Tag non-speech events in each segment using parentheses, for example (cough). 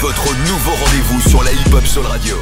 Votre nouveau rendez-vous sur la hip-hop Soul Radio.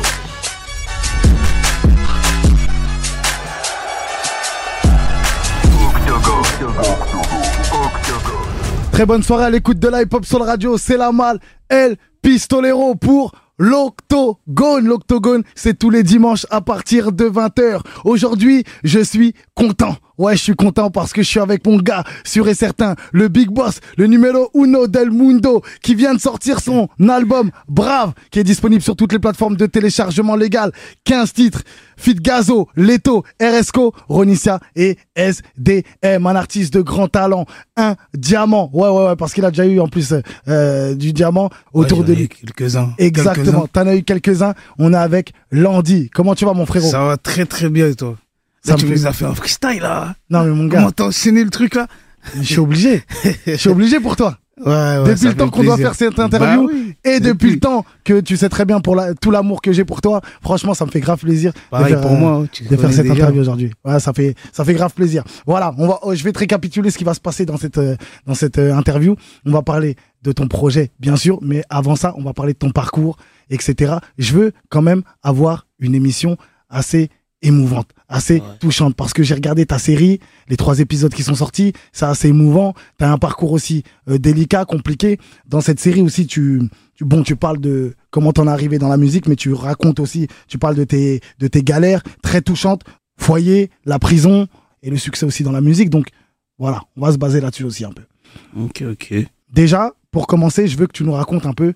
Très bonne soirée à l'écoute de la hip-hop sur le radio. C'est la malle, El Pistolero pour l'Octogone. L'Octogone, c'est tous les dimanches à partir de 20h. Aujourd'hui, je suis content. Ouais, je suis content parce que je suis avec mon gars, sûr et certain, le Big Boss, le numéro uno del mundo, qui vient de sortir son album Brave, qui est disponible sur toutes les plateformes de téléchargement légal. 15 titres. Fit Gazo, Leto, RSCO, Ronicia et SDM. Un artiste de grand talent. Un diamant. Ouais, ouais, ouais, parce qu'il a déjà eu en plus euh, du diamant autour Ouais, de lui. Quelques-uns. Exactement. T'en as eu quelques-uns. On est avec Landy. Comment tu vas, mon frérot? Ça va très très bien, et toi? Ça me tu fait- nous as fait un freestyle, là. Non, mais mon gars, Comment t'as enchaîné le truc, là je suis obligé. Je suis obligé pour toi. Ouais, ouais. depuis le temps qu'on doit faire cette interview Bah oui. et depuis, Depuis. le temps que tu sais très bien pour la, tout l'amour que j'ai pour toi, franchement, ça me fait grave plaisir Pareil de faire, pour euh, moi, tu de faire cette déjà. interview aujourd'hui. Ouais, ça fait ça fait grave plaisir. Voilà, on va oh, je vais te récapituler ce qui va se passer dans cette euh, dans cette euh, interview. On va parler de ton projet, bien sûr, mais avant ça, on va parler de ton parcours, etc. Je veux quand même avoir une émission assez émouvante, assez touchante, parce que j'ai regardé ta série, les trois épisodes qui sont sortis, c'est assez émouvant. Tu as un parcours aussi euh, délicat, compliqué. Dans cette série aussi, tu, tu bon, tu parles de comment t'en es arrivé dans la musique, mais tu racontes aussi, tu parles de tes, de tes galères très touchantes, foyer, la prison et le succès aussi dans la musique. Donc voilà, on va se baser là-dessus aussi un peu. Ok, ok. Déjà, pour commencer, je veux que tu nous racontes un peu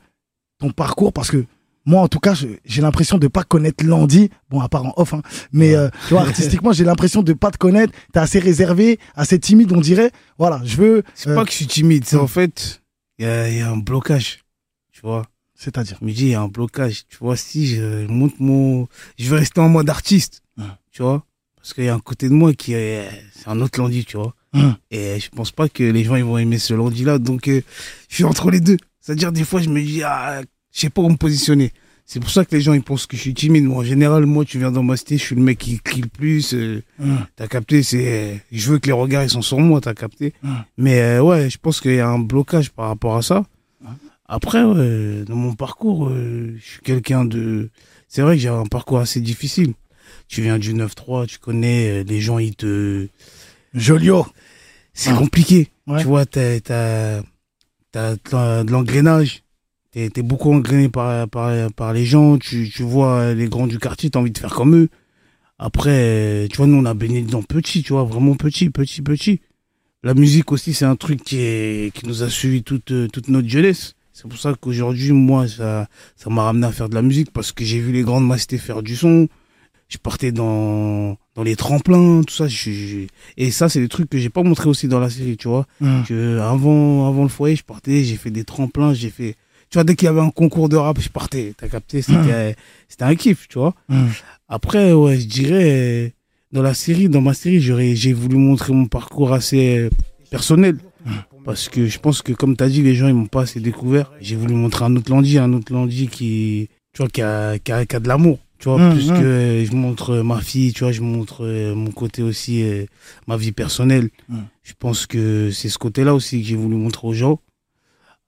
ton parcours parce que moi, en tout cas, j'ai l'impression de pas connaître Landy. Bon, à part en off, hein. Mais, euh, tu vois, artistiquement, j'ai l'impression de pas te connaître. T'es assez réservé, assez timide, on dirait. Voilà, je veux. C'est euh, pas que je suis timide, c'est en fait, il y y a un blocage. Tu vois C'est-à-dire. Je me dis, il y a un blocage. Tu vois, si je monte mon. Je vais rester en mode artiste. Ouais. Tu vois Parce qu'il y a un côté de moi qui est. C'est un autre lundi, tu vois. Hum. Et je pense pas que les gens ils vont aimer ce lundi-là. Donc, euh, je suis entre les deux. C'est-à-dire, des fois, je me dis, ah, je sais pas où me positionner. C'est pour ça que les gens ils pensent que je suis timide. Moi, en général, moi, tu viens dans ma cité, je suis le mec qui crie le plus. euh, Hum. T'as capté, c'est. Je veux que les regards ils sont sur moi, t'as capté. Hum. Mais euh, ouais, je pense qu'il y a un blocage par rapport à ça. Après, ouais, dans mon parcours, euh, je suis quelqu'un de. C'est vrai que j'ai un parcours assez difficile. Tu viens du 9-3, tu connais, euh, les gens ils te. Jolio. C'est compliqué. Ouais. Tu vois, t'as t'as t'as de l'engrenage. T'es t'es beaucoup engrainé par, par, par les gens. Tu, tu vois les grands du quartier, t'as envie de faire comme eux. Après, tu vois, nous, on a baigné dedans petit, tu vois, vraiment petit, petit, petit. La musique aussi, c'est un truc qui, est, qui nous a suivi toute, toute notre jeunesse. C'est pour ça qu'aujourd'hui, moi, ça ça m'a ramené à faire de la musique parce que j'ai vu les grandes mastés faire du son. Je partais dans, dans les tremplins, tout ça. je- je- et ça, c'est des trucs que j'ai pas montré aussi dans la série, tu vois Hum. que avant avant le foyer je partais j'ai fait des tremplins j'ai fait tu vois dès qu'il y avait un concours de rap je partais. T'as capté? C'était c'était un kiff tu vois. Hum. après ouais je dirais dans la série dans ma série j'ai voulu montrer mon parcours assez personnel. Parce que je pense que comme t'as dit les gens ils m'ont pas assez découvert. J'ai voulu montrer un autre Landy un autre Landy qui tu vois qui a qui a, qui a de l'amour tu vois. Hum, plus que je montre ma fille tu vois je montre euh, mon côté aussi euh, ma vie personnelle. Je pense que c'est ce côté-là aussi que j'ai voulu montrer aux gens.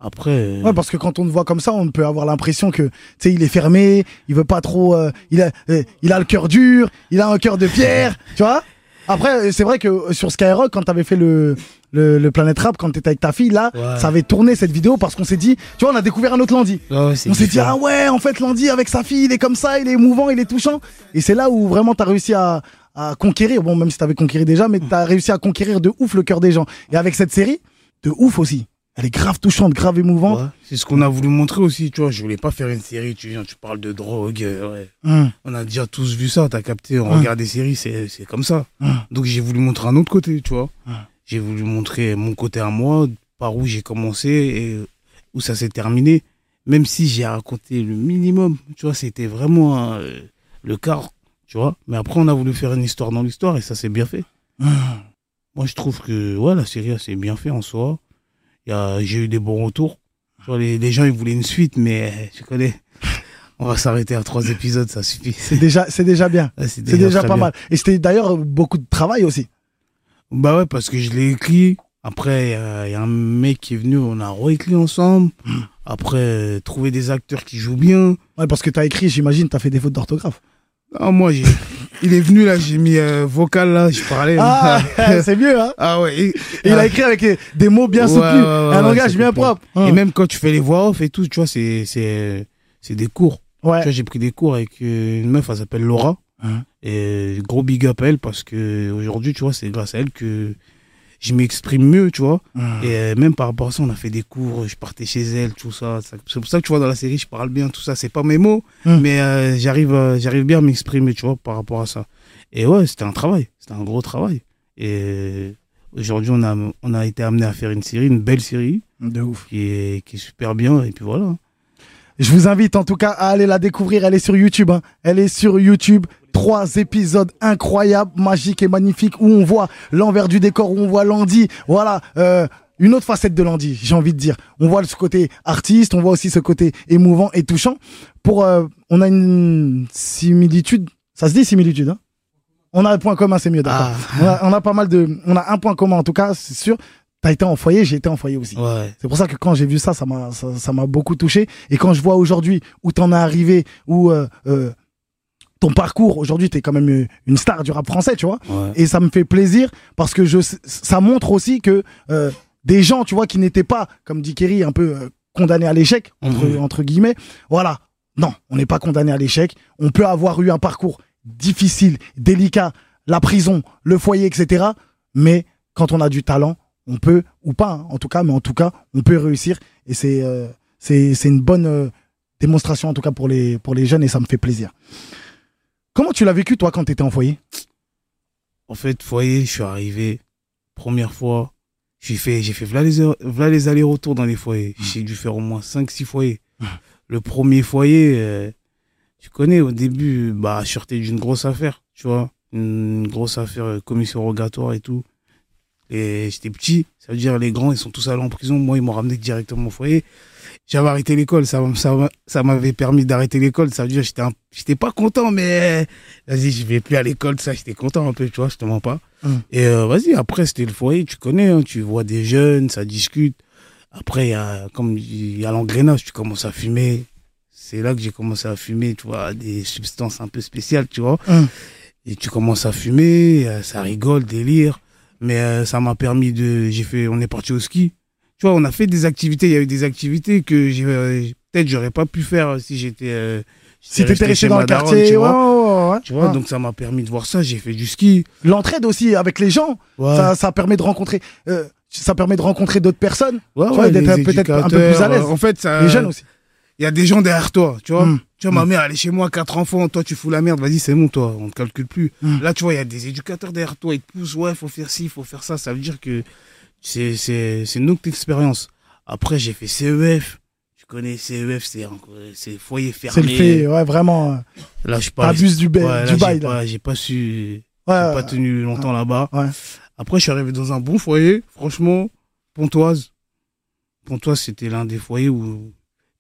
Après, euh, Ouais, parce que quand on te voit comme ça, on peut avoir l'impression que, tu sais, il est fermé, il veut pas trop, euh, il a, euh, il a le cœur dur, il a un cœur de pierre, tu vois. Après, euh, c'est vrai que sur Skyrock, quand t'avais fait le, le, le Planet Rap, quand t'étais avec ta fille, là, Ouais. ça avait tourné cette vidéo parce qu'on s'est dit, tu vois, on a découvert un autre Landy. c'est On s'est dit, ah ouais, en fait, Landy, avec sa fille, il est comme ça, il est émouvant, il est touchant. Et c'est là où vraiment t'as réussi à, à conquérir, bon, même si t'avais conquéri déjà, mais t'as réussi à conquérir de ouf le cœur des gens. Et avec cette série, de ouf aussi. Elle est grave touchante, grave émouvante. Ouais, c'est ce qu'on a voulu montrer aussi, tu vois. Je voulais pas faire une série, tu viens, tu parles de drogue. euh, ouais. Hum, On a déjà tous vu ça, t'as capté. On Ouais. regarde des séries, c'est c'est comme ça. hum. Donc j'ai voulu montrer un autre côté, tu vois. J'ai voulu montrer mon côté à moi, par où j'ai commencé et où ça s'est terminé. Même si j'ai raconté le minimum, tu vois, c'était vraiment euh, le quart, tu vois. Mais après, on a voulu faire une histoire dans l'histoire et ça s'est bien fait. Moi, je trouve que ouais, la série, s'est bien fait en soi. J'ai eu des bons retours. Les, les gens, ils voulaient une suite, mais euh, tu connais. (laughs) On va s'arrêter à trois épisodes, ça suffit. C'est déjà, c'est déjà bien. Ouais, C'est déjà pas bien. mal. Et c'était d'ailleurs beaucoup de travail aussi. Bah ouais, parce que je l'ai écrit Après, il y, a il y a un mec qui est venu, on a réécrit ensemble. Après, euh, trouver des acteurs qui jouent bien. Ouais, parce que t'as écrit, j'imagine, t'as fait des fautes d'orthographe. Ah, moi, j'ai- il est venu là, j'ai mis euh, vocal là, je parlais. Ah, (laughs) c'est mieux, hein Ah ouais. Et, Et il a écrit avec euh, des mots bien Ouais, soutenus, ouais, ouais, un langage bien propre. Hein. et même quand tu fais les voix off et tout, tu vois, c'est c'est c'est des cours. Tu Ouais. vois, j'ai pris des cours avec euh, une meuf, elle s'appelle Laura. Hein. Et gros big up à elle parce que aujourd'hui, tu vois, c'est grâce à elle que je m'exprime mieux, tu vois. Hein. Et euh, même par rapport à ça, on a fait des cours, je partais chez elle, tout ça. C'est pour ça que tu vois, dans la série, je parle bien, tout ça. C'est pas mes mots, Mm. mais euh, j'arrive euh, j'arrive bien à m'exprimer, tu vois, par rapport à ça. Et ouais, c'était un travail, c'était un gros travail. Et aujourd'hui, on a, on a été amené à faire une série, une belle série, De ouf. qui est, qui est super bien. Et puis voilà. Je vous invite en tout cas à aller la découvrir. Elle est sur YouTube. hein. Elle est sur YouTube. Trois épisodes incroyables, magiques et magnifiques où on voit l'envers du décor, où on voit Landy. Voilà, euh, une autre facette de Landy, j'ai envie de dire. On voit ce côté artiste, on voit aussi ce côté émouvant et touchant. Pour, euh, on a une similitude. Ça se dit similitude, hein? On a un point commun, c'est mieux, d'accord. Ah. On, on a pas mal de, on a un point commun en tout cas, c'est sûr. T'as été en foyer, j'ai été en foyer aussi. Ouais. C'est pour ça que quand j'ai vu ça, ça m'a ça, ça m'a beaucoup touché. Et quand je vois aujourd'hui où t'en es arrivé, où euh, euh, ton parcours, aujourd'hui t'es quand même euh, une star du rap français, tu vois. ouais. Et ça me fait plaisir parce que je, ça montre aussi que euh, des gens, tu vois, qui n'étaient pas, comme dit Kerry, un peu euh, condamnés à l'échec, entre, Mhm. entre guillemets. Voilà. Non, on n'est pas condamné à l'échec. On peut avoir eu un parcours difficile, délicat, la prison, le foyer, etc. Mais quand on a du talent, on peut, ou pas, hein, en tout cas, mais en tout cas, on peut réussir. Et c'est euh, une bonne euh, démonstration, en tout cas, pour les, pour les jeunes, et ça me fait plaisir. Comment tu l'as vécu, toi, quand tu étais en foyer? En fait, foyer, je suis arrivé, première fois, j'ai fait, j'ai fait, voilà les, les allers-retours dans les foyers. J'ai dû faire au moins 5-6 foyers. Le premier foyer, euh, tu connais, au début, bah, je sortais d'une grosse affaire, tu vois, une grosse affaire, euh, commission rogatoire et tout. Et j'étais petit, ça veut dire les grands, ils sont tous allés en prison. Moi, ils m'ont ramené directement au foyer. J'avais arrêté l'école, ça, m'a- ça, m'a- ça m'avait permis d'arrêter l'école. Ça veut dire j'étais j'étais pas content, mais vas-y, je vais plus à l'école, ça, j'étais content un peu, tu vois, je te mens pas. Hum. Et euh, vas-y, après, c'était le foyer, tu connais, hein, tu vois des jeunes, ça discute. Après, y a, comme il y a l'engrenage, tu commences à fumer. C'est là que j'ai commencé à fumer, tu vois, des substances un peu spéciales, tu vois. Hum. Et tu commences à fumer, euh, ça rigole, délire. Mais euh, ça m'a permis de. J'ai fait. On est parti au ski. Tu vois, on a fait des activités. Il y a eu des activités que j'ai, euh, peut-être j'aurais pas pu faire si j'étais. euh, Si t'étais resté dans le quartier, tu vois. ouais, ouais, Tu vois, ouais. donc ça m'a permis de voir ça. J'ai fait du ski. l'entraide aussi avec les gens, ça, ça permet de rencontrer, euh, ça permet de rencontrer d'autres personnes, d'être peut-être un peu plus à l'aise. En fait, ça, les jeunes aussi. il y a des gens derrière toi, tu vois. Mm. Tu vois, ma mère, elle est chez moi, quatre enfants, toi, tu fous la merde, vas-y, c'est bon, toi, on te calcule plus. Mm. Là, tu vois, il y a des éducateurs derrière toi, ils te poussent, ouais, faut faire ci, faut faire ça. Ça veut dire que c'est, c'est, c'est une autre expérience. Après, j'ai fait CEF. Tu connais CEF, c'est, c'est foyer C'est fermé. le fait, ouais, vraiment. euh, Là, je pas, T'abuses du, ba- ouais, du j'ai bail, là. pas, j'ai pas su, Ouais, pas tenu longtemps là-bas. ouais. Après, je suis arrivé dans un bon foyer, franchement, Pontoise. Pontoise, c'était l'un des foyers où,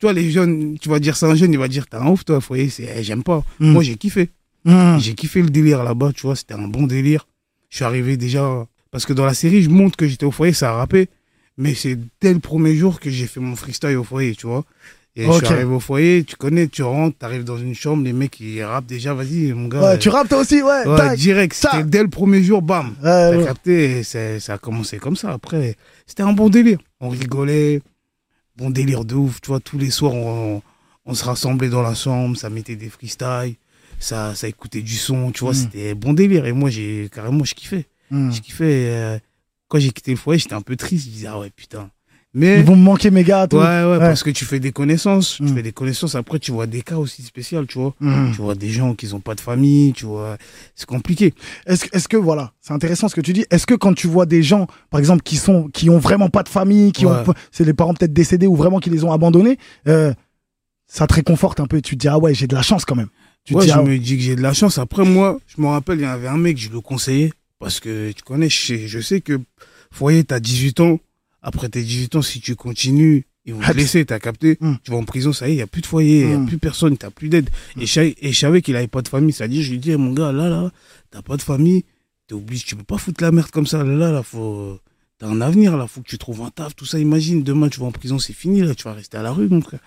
tu vois, les jeunes, tu vas dire ça un jeune, il va dire, t'as un ouf, toi, foyer, c'est, eh, j'aime pas. Mm. Moi, j'ai kiffé. Mm. J'ai kiffé le délire là-bas, tu vois, c'était un bon délire. Je suis arrivé déjà, parce que dans la série, je montre que j'étais au foyer, ça a rappé. Mais c'est dès le premier jour que j'ai fait mon freestyle au foyer, tu vois. Et je Ok. suis arrivé au foyer, tu connais, tu rentres, t'arrives dans une chambre, les mecs, ils rappent déjà, vas-y, mon gars. Ouais, tu rappes toi aussi, ouais. Ouais, tac. direct, ça. c'était dès le premier jour, bam. Ouais, T'as ouais. capté, et ça a commencé comme ça. Après, c'était un bon délire. On rigolait, bon délire de ouf. Tu vois, tous les soirs, on, on se rassemblait dans la chambre, ça mettait des freestyles, ça, ça écoutait du son, tu vois, Mm. c'était bon délire. Et moi, j'ai carrément, je kiffais. Mm. Je kiffais. euh, quand j'ai quitté le foyer, j'étais un peu triste. Je disais, ah ouais, putain. Mais. Ils vont me manquer mes gars, tout. Ouais, ouais, parce que tu fais des connaissances. Mm. Tu fais des connaissances. Après, tu vois des cas aussi spéciaux, tu vois. Mm. Tu vois des gens qui n'ont pas de famille, tu vois. C'est compliqué. Est-ce que, est-ce que voilà, c'est intéressant ce que tu dis. Est-ce que quand tu vois des gens, par exemple, qui sont, qui ont vraiment pas de famille, qui Ouais. ont, c'est les parents peut-être décédés ou vraiment qui les ont abandonnés, euh, ça te réconforte un peu. Tu te dis ah ouais, j'ai de la chance quand même. Tu ouais, dis, je ah me dis que j'ai de la chance. Après, moi, je me rappelle, il y avait un mec, je le conseillais. Parce que tu connais, je sais, je sais que foyer, t'as 18 ans. Après tes 18 ans, si tu continues, ils vont te laisser, t'as capté. Mm. Tu vas en prison, ça y est, il n'y a plus de foyer, il n'y a plus personne, t'as plus d'aide. Et je savais- et je savais qu'il avait pas de famille. Ça dit, je lui dis, Eh, mon gars, là, là, t'as pas de famille, t'es obligé, tu peux pas foutre la merde comme ça. Là, là, là, faut. t'as un avenir là, faut que tu trouves un taf, tout ça. Imagine, demain tu vas en prison, c'est fini là, tu vas rester à la rue, mon frère.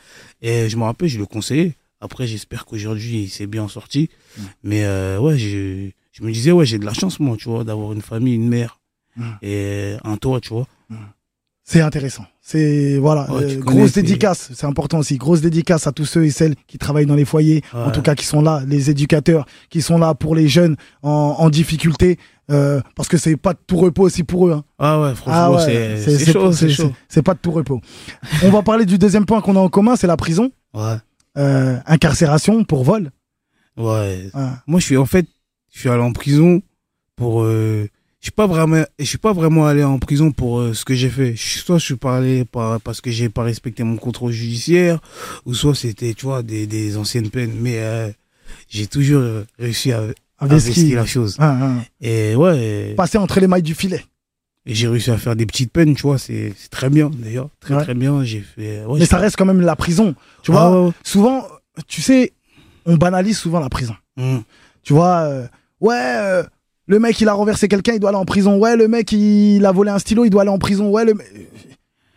Et je me rappelle, je le conseillais. Après, j'espère qu'aujourd'hui il s'est bien sorti. Mais euh, ouais, je, je me disais, ouais, j'ai de la chance, moi, tu vois, d'avoir une famille, une mère et un toit, tu vois. C'est intéressant. C'est voilà, euh, grosse c'est- dédicace, c'est important aussi. Grosse dédicace à tous ceux et celles qui travaillent dans les foyers, en tout cas qui sont là, les éducateurs qui sont là pour les jeunes en, en difficulté, euh, parce que c'est pas de tout repos aussi pour eux. hein. Ah ouais, Ah franchement, ouais, c'est chaud, c'est chaud. c'est pas de tout repos. (laughs) On va parler du deuxième point qu'on a en commun, c'est la prison, Ouais, Euh, incarcération pour vol. ouais. Ah. Moi, je suis en fait, je suis allé en prison pour. Euh, je suis pas vraiment, je suis pas vraiment allé en prison pour euh, ce que j'ai fait. Soit je suis pas allé par, parce que j'ai pas respecté mon contrôle judiciaire, ou soit c'était, tu vois, des, des anciennes peines. Mais euh, j'ai toujours euh, réussi à, à Avec ce vestir qui- la chose. Ah, ah. Et ouais, Passer entre les mailles du filet. et j'ai réussi à faire des petites peines, tu vois. C'est très bien d'ailleurs, très Ouais. très bien. J'ai fait. Ouais, Mais ça reste quand même la prison. Tu Ah vois, ouais. souvent, tu sais, on banalise souvent la prison. Hum. Tu vois, euh, ouais, euh, le mec il a renversé quelqu'un, il doit aller en prison. Ouais, le mec il a volé un stylo, il doit aller en prison. Ouais, le...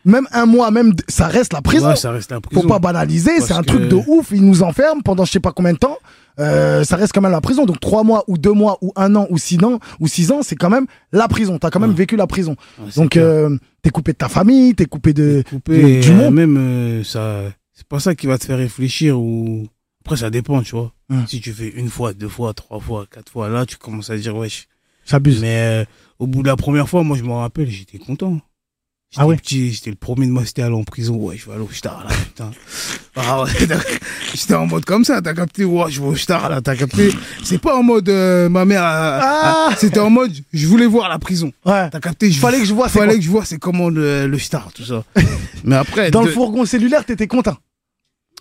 même un mois, même ça reste la prison. Ouais, ça reste la prison. Faut pas banaliser, c'est un que- truc de ouf. Ils nous enferment pendant je sais pas combien de temps. Euh, ça reste quand même la prison. Donc trois mois ou deux mois ou un an ou six ans ou six ans, c'est quand même la prison. T'as quand même Ouais. vécu la prison. Ouais, c'est Donc euh, t'es coupé de ta famille, t'es coupé de, coupé de- du euh, monde. même euh, ça c'est pas ça qui va te faire réfléchir ou après ça dépend tu vois Hum. si tu fais une fois deux fois trois fois quatre fois là tu commences à dire wesh J'abuse. mais euh, au bout de la première fois moi je me rappelle j'étais content J'étais Ah ouais petit, j'étais le premier de moi, c'était aller en prison. Ouais, je vais aller au star là, putain. (laughs) Ah ouais, j'étais en mode comme ça, t'as capté, ouais, je vais au star là, t'as capté. C'est pas en mode euh, ma mère, a- a- Ah c'était en mode je voulais voir la prison. Ouais. T'as capté, je Fallait que je vois. fallait que je vois c'est comment le, le star, tout ça. Mais après, Dans de- le fourgon cellulaire, t'étais content.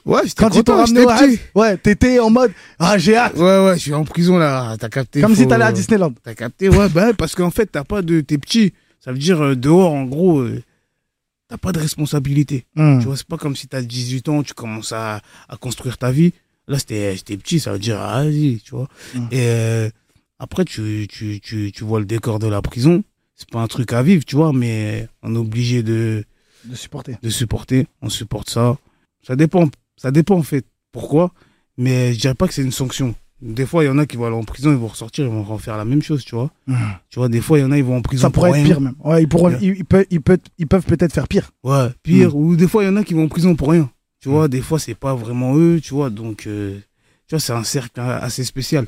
Ouais, j'étais Quand ils t'ont content, ramené j'étais au petit. Ouais, t'étais en mode ah j'ai hâte. Ouais, ouais, je suis en prison là, t'as capté. Comme si faut- t'allais à Disneyland. T'as capté, ouais, bah, parce qu'en fait, t'as pas de. T'es petit. Ça veut dire, euh, dehors, en gros, euh, t'as pas de responsabilité. Hmm. Tu vois, c'est pas comme si t'as 18 ans, tu commences à, à construire ta vie. Là, c'était j'étais petit, ça veut dire, ah, vas-y, tu vois. Mm. Et euh, après, tu, tu, tu, tu vois le décor de la prison. C'est pas un truc à vivre, tu vois, mais on est obligé de, De supporter. de supporter. On supporte ça. Ça dépend. Ça dépend, en fait. Pourquoi Mais je dirais pas que c'est une sanction. Des fois, il y en a qui vont aller en prison, ils vont ressortir, ils vont refaire la même chose, tu vois. Hmm. Tu vois, des fois, il y en a, ils vont en prison. Ça pour pourrait être rien. pire même. Ouais, ils, pourront, Ouais. ils, ils peuvent, ils peuvent, ils peuvent peut-être faire pire. Ouais, pire. Ou des fois, il y en a qui vont en prison pour rien. Tu vois, des fois, c'est pas vraiment eux, tu vois. Donc, euh, tu vois, c'est un cercle assez spécial.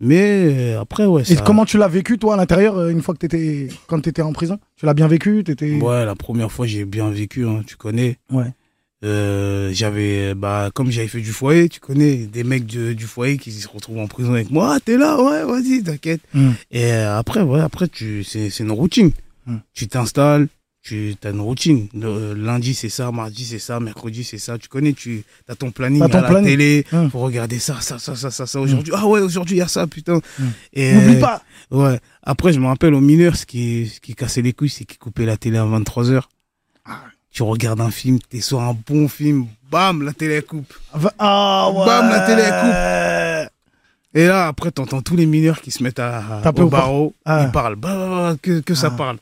Mais euh, après, ouais. Et comment tu l'as vécu toi à l'intérieur euh, une fois que t'étais, quand t'étais en prison? Tu l'as bien vécu? T'étais. Ouais, la première fois, j'ai bien vécu, hein, tu connais. Ouais. Euh, j'avais, bah, comme j'avais fait du foyer, tu connais, des mecs du, du foyer qui se retrouvent en prison avec moi. Ah, t'es là, ouais, vas-y, t'inquiète. Hmm. Et euh, après, ouais, après, tu, c'est, c'est une routine. Hmm. Tu t'installes, tu as une routine. Le- lundi, c'est ça, mardi, c'est ça, mercredi, c'est ça. Tu connais, tu as ton planning T'as ton à la planning. télé. Hmm. Faut regarder ça, ça, ça, ça, ça, ça. Aujourd'hui, ah ouais, aujourd'hui, il y a ça, putain. Et, N'oublie euh, pas. Ouais. Après, je me rappelle aux mineurs, ce qui, ce qui cassait les couilles, c'est qu'ils coupaient la télé à 23h. Ah. Tu regardes un film, t'es sur un bon film, bam, la télé coupe. Ah ouais. Bam, la télé, elle Et là, après, t'entends tous les mineurs qui se mettent à, Taper au barreau, Ah. ils parlent, bah, bah, bah, que, que ça Ah. parle.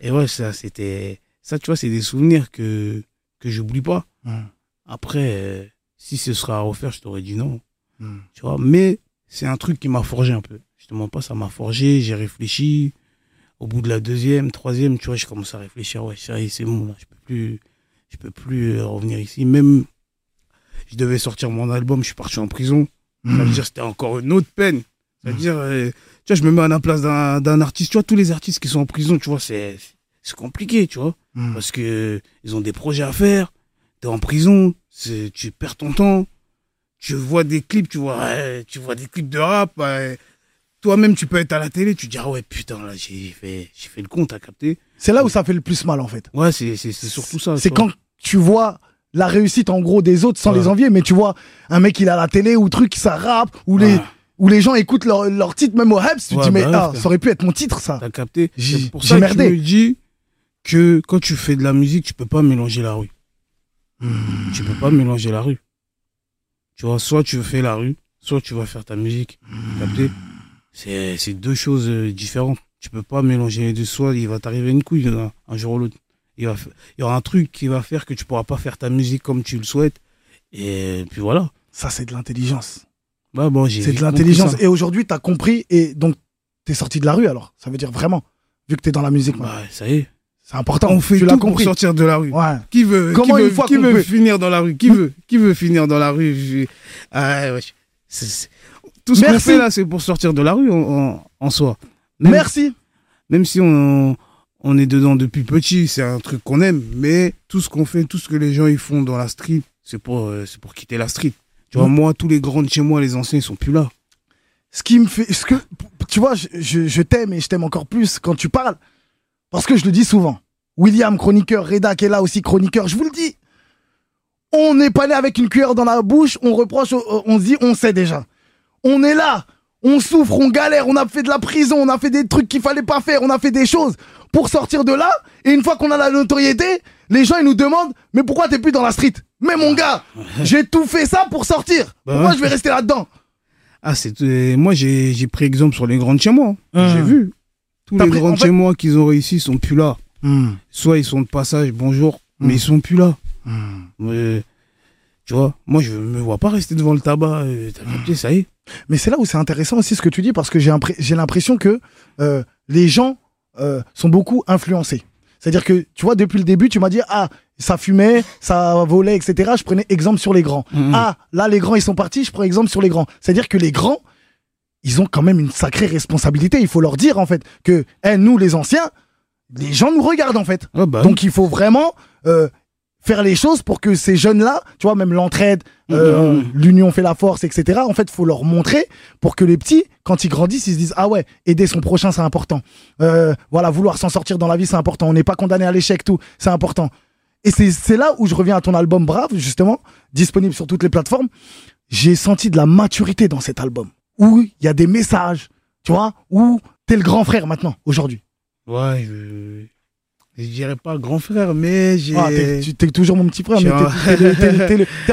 Et ouais, ça, c'était, ça, tu vois, c'est des souvenirs que, que j'oublie pas. Hmm. Après, euh, si ce sera à refaire, je t'aurais dit non, Hmm. tu vois. Mais c'est un truc qui m'a forgé un peu. Je te mens pas, ça m'a forgé, j'ai réfléchi. Au bout de la deuxième, troisième, tu vois, je commence à réfléchir, ouais, ça y est, c'est bon, là, je peux plus, je peux plus euh, revenir ici. Même, je devais sortir mon album, je suis parti en prison. Ça veut Hmm. dire c'était encore une autre peine. Ça veut dire, euh, tu vois, je me mets à la place d'un artiste. Tu vois, tous les artistes qui sont en prison, tu vois, c'est c'est compliqué, tu vois. Hmm. Parce que ils ont des projets à faire. T'es en prison, tu perds ton temps. Tu vois des clips, tu vois, tu vois des clips de rap. Toi-même, tu peux être à la télé, tu te dis, ah ouais, putain, là, j'ai fait, j'ai fait le compte, t'as capté. C'est là où ça fait le plus mal en fait. Ouais, c'est surtout ça. C'est tu quand tu vois la réussite en gros des autres sans Ouais. les envier, mais tu vois un mec il a la télé ou truc, ça rappe, ou les, où les gens écoutent leur, leur titre même au Hebs, tu te dis mais bah ouais, ah, ça aurait pu être mon titre ça. T'as capté. J'ai- merdé. je me dis que quand tu fais de la musique, tu peux pas mélanger la rue. Hmm. Tu peux pas mélanger la rue. Tu vois, soit tu fais la rue, soit tu vas faire ta musique. Capté C'est c'est deux choses euh, différentes. tu peux pas mélanger les deux. Soit il va t'arriver une couille un, un jour ou l'autre. Il, va il y aura un truc qui va faire que tu pourras pas faire ta musique comme tu le souhaites. Et puis voilà. Ça, c'est de l'intelligence. Bah, bon, j'ai C'est de l'intelligence. Et aujourd'hui, tu as compris et donc tu es sorti de la rue alors. Ça veut dire vraiment, vu que tu es dans la musique. Bah, ça y est. C'est important. On fait tu tout pour sortir de la rue. Ouais. Qui veut, Comment qui veut, une fois qui veut finir dans la rue? Qui veut, qui veut finir dans la rue? Ah, ouais. Tout ce qu'on fait là, c'est pour sortir de la rue en, en- en soi. Même, Merci. même si on, on est dedans depuis petit, c'est un truc qu'on aime, mais tout ce qu'on fait, tout ce que les gens ils font dans la street, c'est pour, euh, c'est pour quitter la street. Tu vois, Mm. moi, tous les grands de chez moi, les anciens, ils sont plus là. Ce qui me fait. Ce que, tu vois, je, je- je t'aime et je t'aime encore plus quand tu parles. Parce que je le dis souvent. William, chroniqueur, Reda qui est là aussi, chroniqueur, je vous le dis. On n'est pas né avec une cuillère dans la bouche, on reproche, on on se dit, on sait déjà. On est là, on souffre, on galère, on a fait de la prison, on a fait des trucs qu'il fallait pas faire, on a fait des choses pour sortir de là. Et une fois qu'on a la notoriété, les gens ils nous demandent, mais pourquoi t'es plus dans la street? Mais mon gars, (laughs) j'ai tout fait ça pour sortir. Bah Pourquoi je vais rester là-dedans? Ah, c'est euh, moi j'ai pris exemple sur les grands de chez moi. Hum. J'ai vu. Tous les pris- grands en de fait- chez moi qui ont réussi sont plus là. Hmm. Soit ils sont de passage, bonjour, Mm. mais ils sont plus là. Hmm. Mais, tu vois, moi je me vois pas rester devant le tabac. euh, ça y est. Mais c'est là où c'est intéressant aussi ce que tu dis parce que j'ai l'impression que euh, les gens euh, sont beaucoup influencés. C'est-à-dire que, tu vois, depuis le début, tu m'as dit, ah, ça fumait, ça volait, etc. Je prenais exemple sur les grands. Mhm. Ah, là, les grands, ils sont partis, je prends exemple sur les grands. C'est-à-dire que les grands, ils ont quand même une sacrée responsabilité. Il faut leur dire, en fait, que, eh, nous, les anciens, les gens nous regardent, en fait. Ah bah, Donc il faut vraiment euh, faire les choses pour que ces jeunes-là, tu vois, même l'entraide, euh, Mhm. l'union fait la force, etc. En fait, faut leur montrer pour que les petits, quand ils grandissent, ils se disent ah ouais, aider son prochain c'est important. Euh, voilà, vouloir s'en sortir dans la vie c'est important. On n'est pas condamné à l'échec, tout, c'est important. Et c'est c'est là où je reviens à ton album Brave, justement, disponible sur toutes les plateformes. J'ai senti de la maturité dans cet album où il y a des messages, tu vois, où t'es le grand frère maintenant, aujourd'hui. ouais, je, je dirais pas grand frère, mais j'ai. Ah, tu- t'es toujours mon petit frère, mais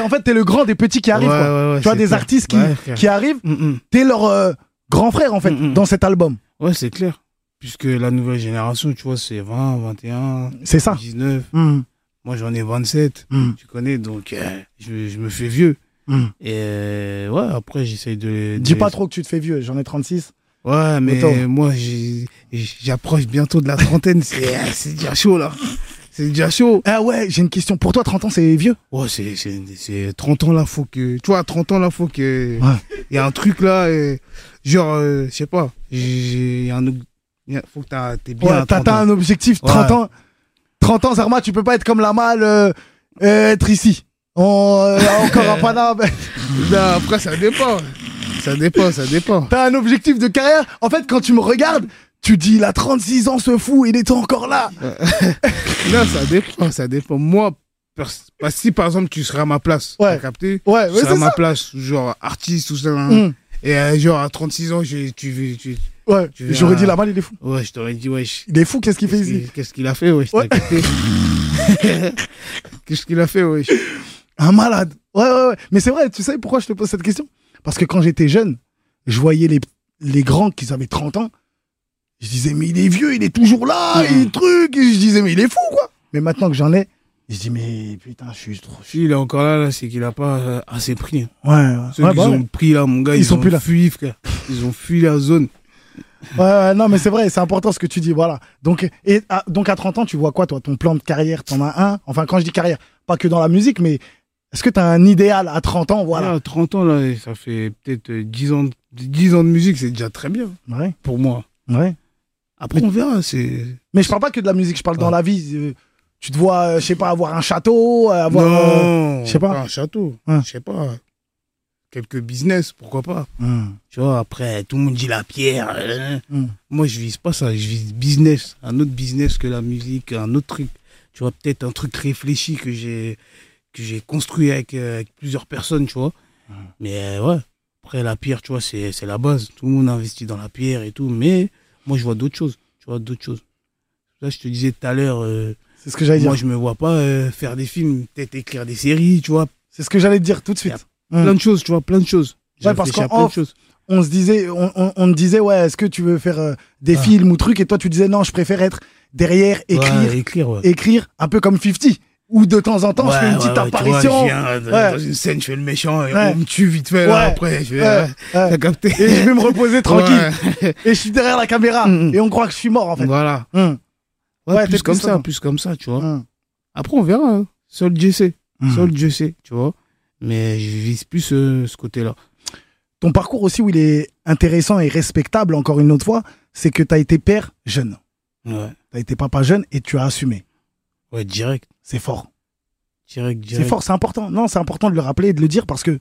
en fait, t'es le grand des petits qui arrivent. Ouais, quoi. ouais, ouais, tu vois, des clair. artistes qui, qui arrivent, Mm, mm. t'es leur euh, grand frère, en fait, Mm, mm. dans cet album. Ouais, c'est clair. Puisque la nouvelle génération, tu vois, c'est 20, 21, C'est ça. 19. Mm, Moi, j'en ai 27. mm, Tu connais, donc euh, je, je me fais vieux. Et euh, ouais, après, j'essaye de. Dis pas trop que tu te fais vieux, j'en ai 36. Ouais, mais Autant. moi, j'approche bientôt de la trentaine. C'est (laughs) c'est déjà chaud, là. C'est déjà chaud. Ah ouais, j'ai une question. Pour toi, 30 ans, c'est vieux Ouais, c'est c'est- c'est 30 ans, là, faut que. Tu vois, à 30 ans, là, faut que. Ouais. Il y a un truc, là. et- genre, euh, je sais pas. Il y a un. Faut que t'es bien. Ouais, à t'as 30 t'as ans. un objectif, 30 Ouais. ans. 30 ans, Zarma, tu peux pas être comme la malle, euh, euh, être ici. On, euh, encore à (laughs) Paname. Non, après, ça dépend. Ça dépend, ça dépend. T'as un objectif de carrière? En fait, quand tu me regardes, tu dis, il a 36 ans, ce fou, il est encore là. (laughs) Non, ça dépend, ça dépend. Moi, bah, si par exemple tu serais à ma place, Ouais. t'as capté? Ouais, Tu ouais, serais à ma ça. place, genre artiste ou ça. hein. Mm. Et euh, genre à 36 ans, je, tu, Ouais, j'aurais dit la malle, il est fou. ouais, je t'aurais dit, ouais, je- Il est fou, qu'est-ce qu'il fait qu'est-ce ici? qu'il- qu'est-ce qu'il a fait, ouais, Ouais. (laughs) Qu'est-ce qu'il a fait, ouais. Un malade. Ouais, ouais, ouais. Mais c'est vrai, tu sais pourquoi je te pose cette question? Parce que quand j'étais jeune, je voyais les, les grands qui avaient 30 ans. Je disais, mais il est vieux, il est toujours là, il est truc. Et je disais, mais il est fou, quoi. Mais maintenant que j'en ai, je dis, mais putain, je suis trop. Si il est encore là, là c'est qu'il a pas euh, assez pris. Ouais, ouais. Ceux Ouais, qui bah ouais. ont pris là, mon gars, Ils ils, sont ont plus là. fui, frère. Ils ont fui la zone. Ouais, ouais, non, mais c'est vrai, c'est important ce que tu dis, voilà. Donc, et, à, donc à 30 ans, tu vois quoi, toi? Ton plan de carrière, t'en as un? Enfin, quand je dis carrière, pas que dans la musique, mais est-ce que t'as un idéal à 30 ans Voilà? Voilà. 30 ans, là, ça fait peut-être euh, 10 ans, de- 10 ans de musique, c'est déjà très bien Ouais, pour moi. ouais. Après, on verra. Mais je parle pas que de la musique, je parle dans la vie. euh, tu te vois, euh, je sais pas, avoir un château, euh, avoir. euh, non, je sais pas. un château. Ouais. Je sais pas. Quelques business, pourquoi pas. hum, Tu vois, après, tout le monde dit la pierre. euh, hum. Moi, je vise pas ça. Je vise business. Un autre business que la musique, un autre truc. Tu vois, peut-être un truc réfléchi que j'ai que j'ai construit avec, euh, avec plusieurs personnes, tu vois. Ouais. Mais euh, ouais, après, la pierre, tu vois, c'est la base. Tout le monde investit dans la pierre et tout. Mais moi, je vois d'autres choses. Tu vois, d'autres choses. Là, je te disais tout à l'heure, euh, C'est ce que j'allais dire. moi, je me vois pas euh, faire des films, peut-être écrire des séries, tu vois. C'est ce que j'allais te dire tout de suite. Plein de choses, tu vois, plein de choses. Ouais, parce qu'en. On se disait, on, on, on te disait, ouais, est-ce que tu veux faire euh, des Ah. films ou trucs? Et toi, tu disais, non, je préfère être derrière, écrire, Ouais, écrire, ouais. écrire, un peu comme 50. Ou de temps en temps, je fais une petite tu vois, apparition. je viens de- Ouais. dans une scène, je fais le méchant et on me tue vite fait. Là, après, je vais. T'as capté Et je vais me reposer (laughs) tranquille. Et je suis derrière la caméra. Mm, mm. Et on croit que je suis mort, en fait. Voilà. Ouais, Ouais, plus comme ça, plus comme ça, tu vois. Après, on verra. hein. Seul Dieu sait. Seul Dieu sait, tu vois. Mais je vise plus euh, ce côté-là. Ton parcours aussi, où il est intéressant et respectable, encore une autre fois, c'est que tu as été père jeune. Ouais. Tu as été papa jeune et tu as assumé. Ouais, direct. C'est fort. Direct, C'est fort, c'est important. Non, c'est important de le rappeler et de le dire parce que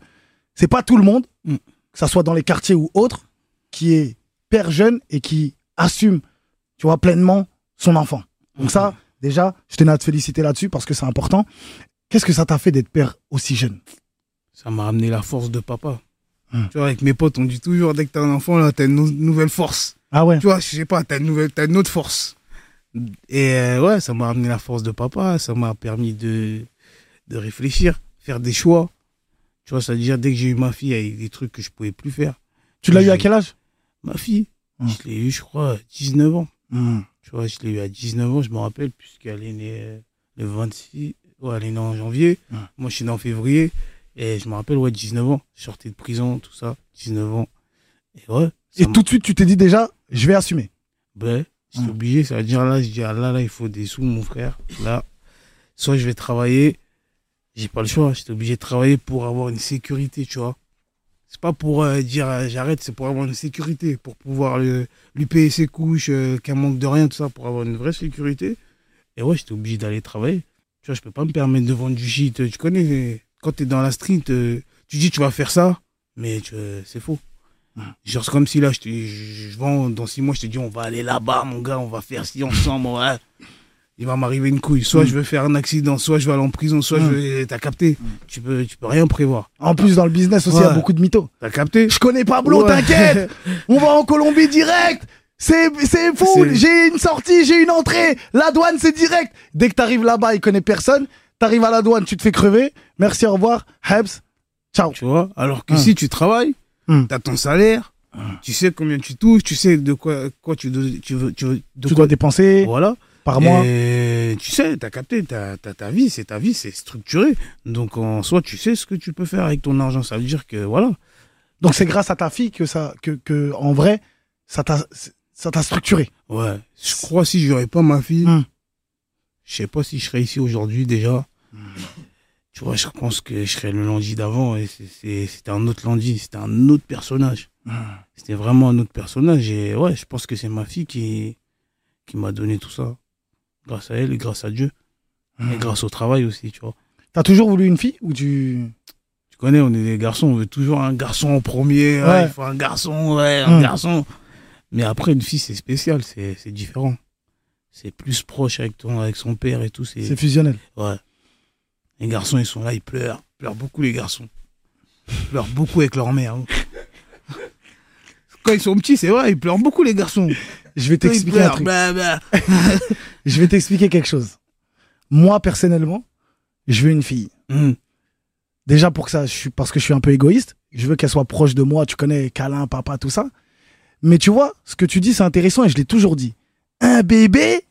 c'est pas tout le monde, Mm. que ça soit dans les quartiers ou autre, qui est père jeune et qui assume, tu vois, pleinement son enfant. Donc ça, déjà, je tenais à te féliciter là-dessus parce que c'est important. Qu'est-ce que ça t'a fait d'être père aussi jeune? Ça m'a ramené la force de papa. Hum. Tu vois, avec mes potes, on dit toujours, dès que t'as un enfant, là, t'as une nou- nouvelle force. Ah ouais Tu vois, je sais pas, t'as une nouvelle, t'as une autre force. Et euh, ouais, ça m'a ramené la force de papa, ça m'a permis de, de réfléchir, faire des choix. Tu vois, c'est-à-dire, dès que j'ai eu ma fille, il y a des trucs que je pouvais plus faire. Tu l'as eu à quel âge? Ma fille, Hum. je l'ai eu, je crois, à 19 ans. Mm. Tu vois, je l'ai eu à 19 ans, je me rappelle, puisqu'elle est née euh, le 26, ouais, elle est née en janvier. Ouais. Moi, je suis né en février. Et je me rappelle, ouais, 19 ans. Je sortais de prison, tout ça, 19 ans. Et ouais. Et tout de suite, tu t'es dit déjà, je vais assumer. Ouais, j'étais obligé, ça veut dire là, je dis, ah, là, là, il faut des sous, mon frère. Là, soit je vais travailler, j'ai pas le choix, j'étais obligé de travailler pour avoir une sécurité, tu vois. C'est pas pour euh, dire euh, j'arrête, c'est pour avoir une sécurité, pour pouvoir le- lui payer ses couches, euh, qu'un manque de rien, tout ça, pour avoir une vraie sécurité. Et ouais, j'étais obligé d'aller travailler. Tu vois, je peux pas me permettre de vendre du shit. Tu connais, quand t'es dans la street, euh, tu dis tu vas faire ça, mais euh, c'est faux. Genre, c'est comme si là, je, te, je, vends, dans six mois, je te dis, on va aller là-bas, mon gars, on va faire ci ensemble, ouais. Il va m'arriver une couille. Soit Mm. je vais faire un accident, soit je vais aller en prison, soit Mm. je vais. T'as capté Tu peux, tu peux rien prévoir. En plus, dans le business aussi, il y a beaucoup de mythos. T'as capté Je connais Pablo, Ouais. t'inquiète (laughs) On va en Colombie direct c'est, c'est fou, j'ai une sortie, j'ai une entrée, la douane c'est direct. Dès que t'arrives là-bas, il connaît personne, t'arrives à la douane, tu te fais crever, merci, au revoir, Hebs, ciao. Tu vois Alors que Mm. si tu travailles, Mm. t'as ton salaire, tu sais combien tu touches, tu sais de quoi, quoi tu, dois- tu veux. Tu veux de Tu quoi, dois dépenser Voilà. par mois. Et tu sais, t'as capté, t'as, t'as ta vie, c'est ta vie, c'est structuré. Donc en soi, tu sais ce que tu peux faire avec ton argent. Ça veut dire que voilà. Donc c'est grâce à ta fille que ça, que, que en vrai, ça t'a, ça t'a structuré. Ouais. Je crois si j'aurais pas ma fille, Mm. je sais pas si je serais ici aujourd'hui déjà. Tu vois, je pense que je serais le lundi d'avant et c'était un autre lundi, c'était un autre personnage. C'était vraiment un autre personnage et ouais, je pense que c'est ma fille qui, qui m'a donné tout ça. Grâce à elle et grâce à Dieu. Et grâce au travail aussi, tu vois. T'as toujours voulu une fille ou tu... Tu connais, on est des garçons, on veut toujours un garçon en premier. ouais, Ouais. il faut un garçon, ouais, un Mm. garçon. Mais après, une fille, c'est spécial, c'est c'est différent. C'est plus proche avec, ton, avec son père et tout. C'est C'est fusionnel. ouais. Les garçons, ils sont là, ils pleurent. Ils pleurent beaucoup, les garçons. Ils pleurent beaucoup avec leur mère. hein. Quand ils sont petits, c'est vrai, ils pleurent beaucoup, les garçons. Je vais t'expliquer un truc. bah, bah. (laughs) Je vais t'expliquer quelque chose. Moi, personnellement, je veux une fille. Hum, Déjà pour que ça, je suis, parce que je suis un peu égoïste. Je veux qu'elle soit proche de moi. Tu connais, câlin, papa, tout ça. Mais tu vois, ce que tu dis, c'est intéressant et je l'ai toujours dit. Un bébé,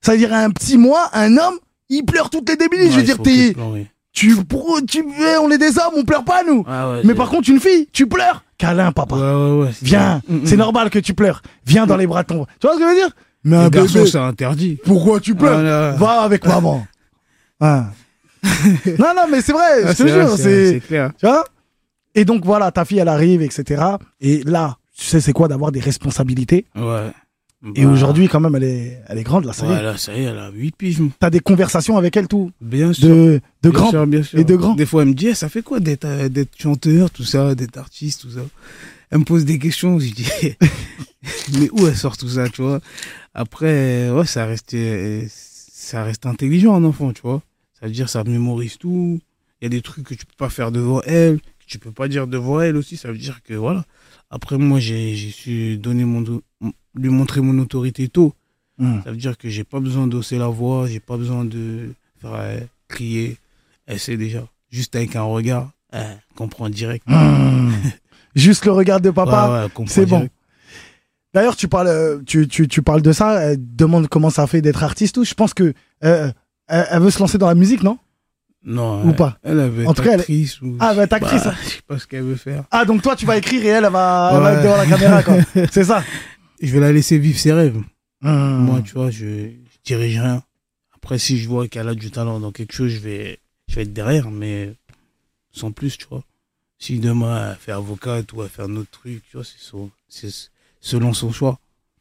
ça veut dire un petit mois, un homme, il pleure toutes les débiles. je veux dire, t'es, pleurent, tu, pour- tu, eh, on est des hommes, on pleure pas, nous. Ah ouais, Mais par contre, une fille, tu pleures. Câlin, papa. Ouais, ouais, Viens, Hum, hum. c'est normal que tu pleures. Viens dans les bras de ton. Tu vois ce que je veux dire? Mais un bébé, c'est interdit. pourquoi tu pleures? Va avec maman. (laughs) Hein. non, non, mais c'est vrai, Ah, je te jure, c'est c'est. c'est clair. Tu vois? Et donc voilà, ta fille, elle arrive, etc. Et là, tu sais, c'est quoi d'avoir des responsabilités? Ouais. Et Bah, aujourd'hui, quand même, elle est, elle est grande, là, ça y est. Ça y est, elle a 8 piges. T'as des conversations avec elle, tout. Bien sûr. De, de bien grands. sûr, bien sûr. et de grands. Des fois, elle me dit, Eh, ça fait quoi d'être euh, d'être chanteur, tout ça, d'être artiste, tout ça? Elle me pose des questions, je dis, (laughs) mais où elle sort tout ça, tu vois? Après, ouais, ça reste, euh, ça reste intelligent, un enfant, tu vois Ça veut dire, ça mémorise tout. Il y a des trucs que tu peux pas faire devant elle, que tu peux pas dire devant elle aussi. Ça veut dire que, voilà. Après, moi, j'ai j'ai su donner mon, lui montrer mon autorité tôt. Hum. Ça veut dire que j'ai pas besoin d'osser la voix, j'ai pas besoin de faire euh, crier. Elle sait déjà. Juste avec un regard, elle comprend direct. Hum. (laughs) juste le regard de papa. Ouais, ouais, comprends c'est bon. D'ailleurs, tu parles, euh, tu, tu, tu parles de ça. Elle demande comment ça fait d'être artiste. Tout. Je pense que euh, elle, elle veut se lancer dans la musique, non? Non. Ou elle- pas? Elle avait En tout cas, elle- actrice ou. Ah, elle être actrice, Bah, hein. (laughs) Je sais pas ce qu'elle veut faire. Ah, donc toi, tu vas écrire et elle, elle va, elle va Ouais. être devant la caméra, quoi. (laughs) C'est ça. Je vais la laisser vivre ses rêves. Hum. Moi, tu vois, je, je dirige rien. Après, si je vois qu'elle a du talent dans quelque chose, je vais, je vais être derrière, mais sans plus, tu vois. Si demain elle fait avocate ou elle fait un autre truc, tu vois, c'est son- c'est selon son choix.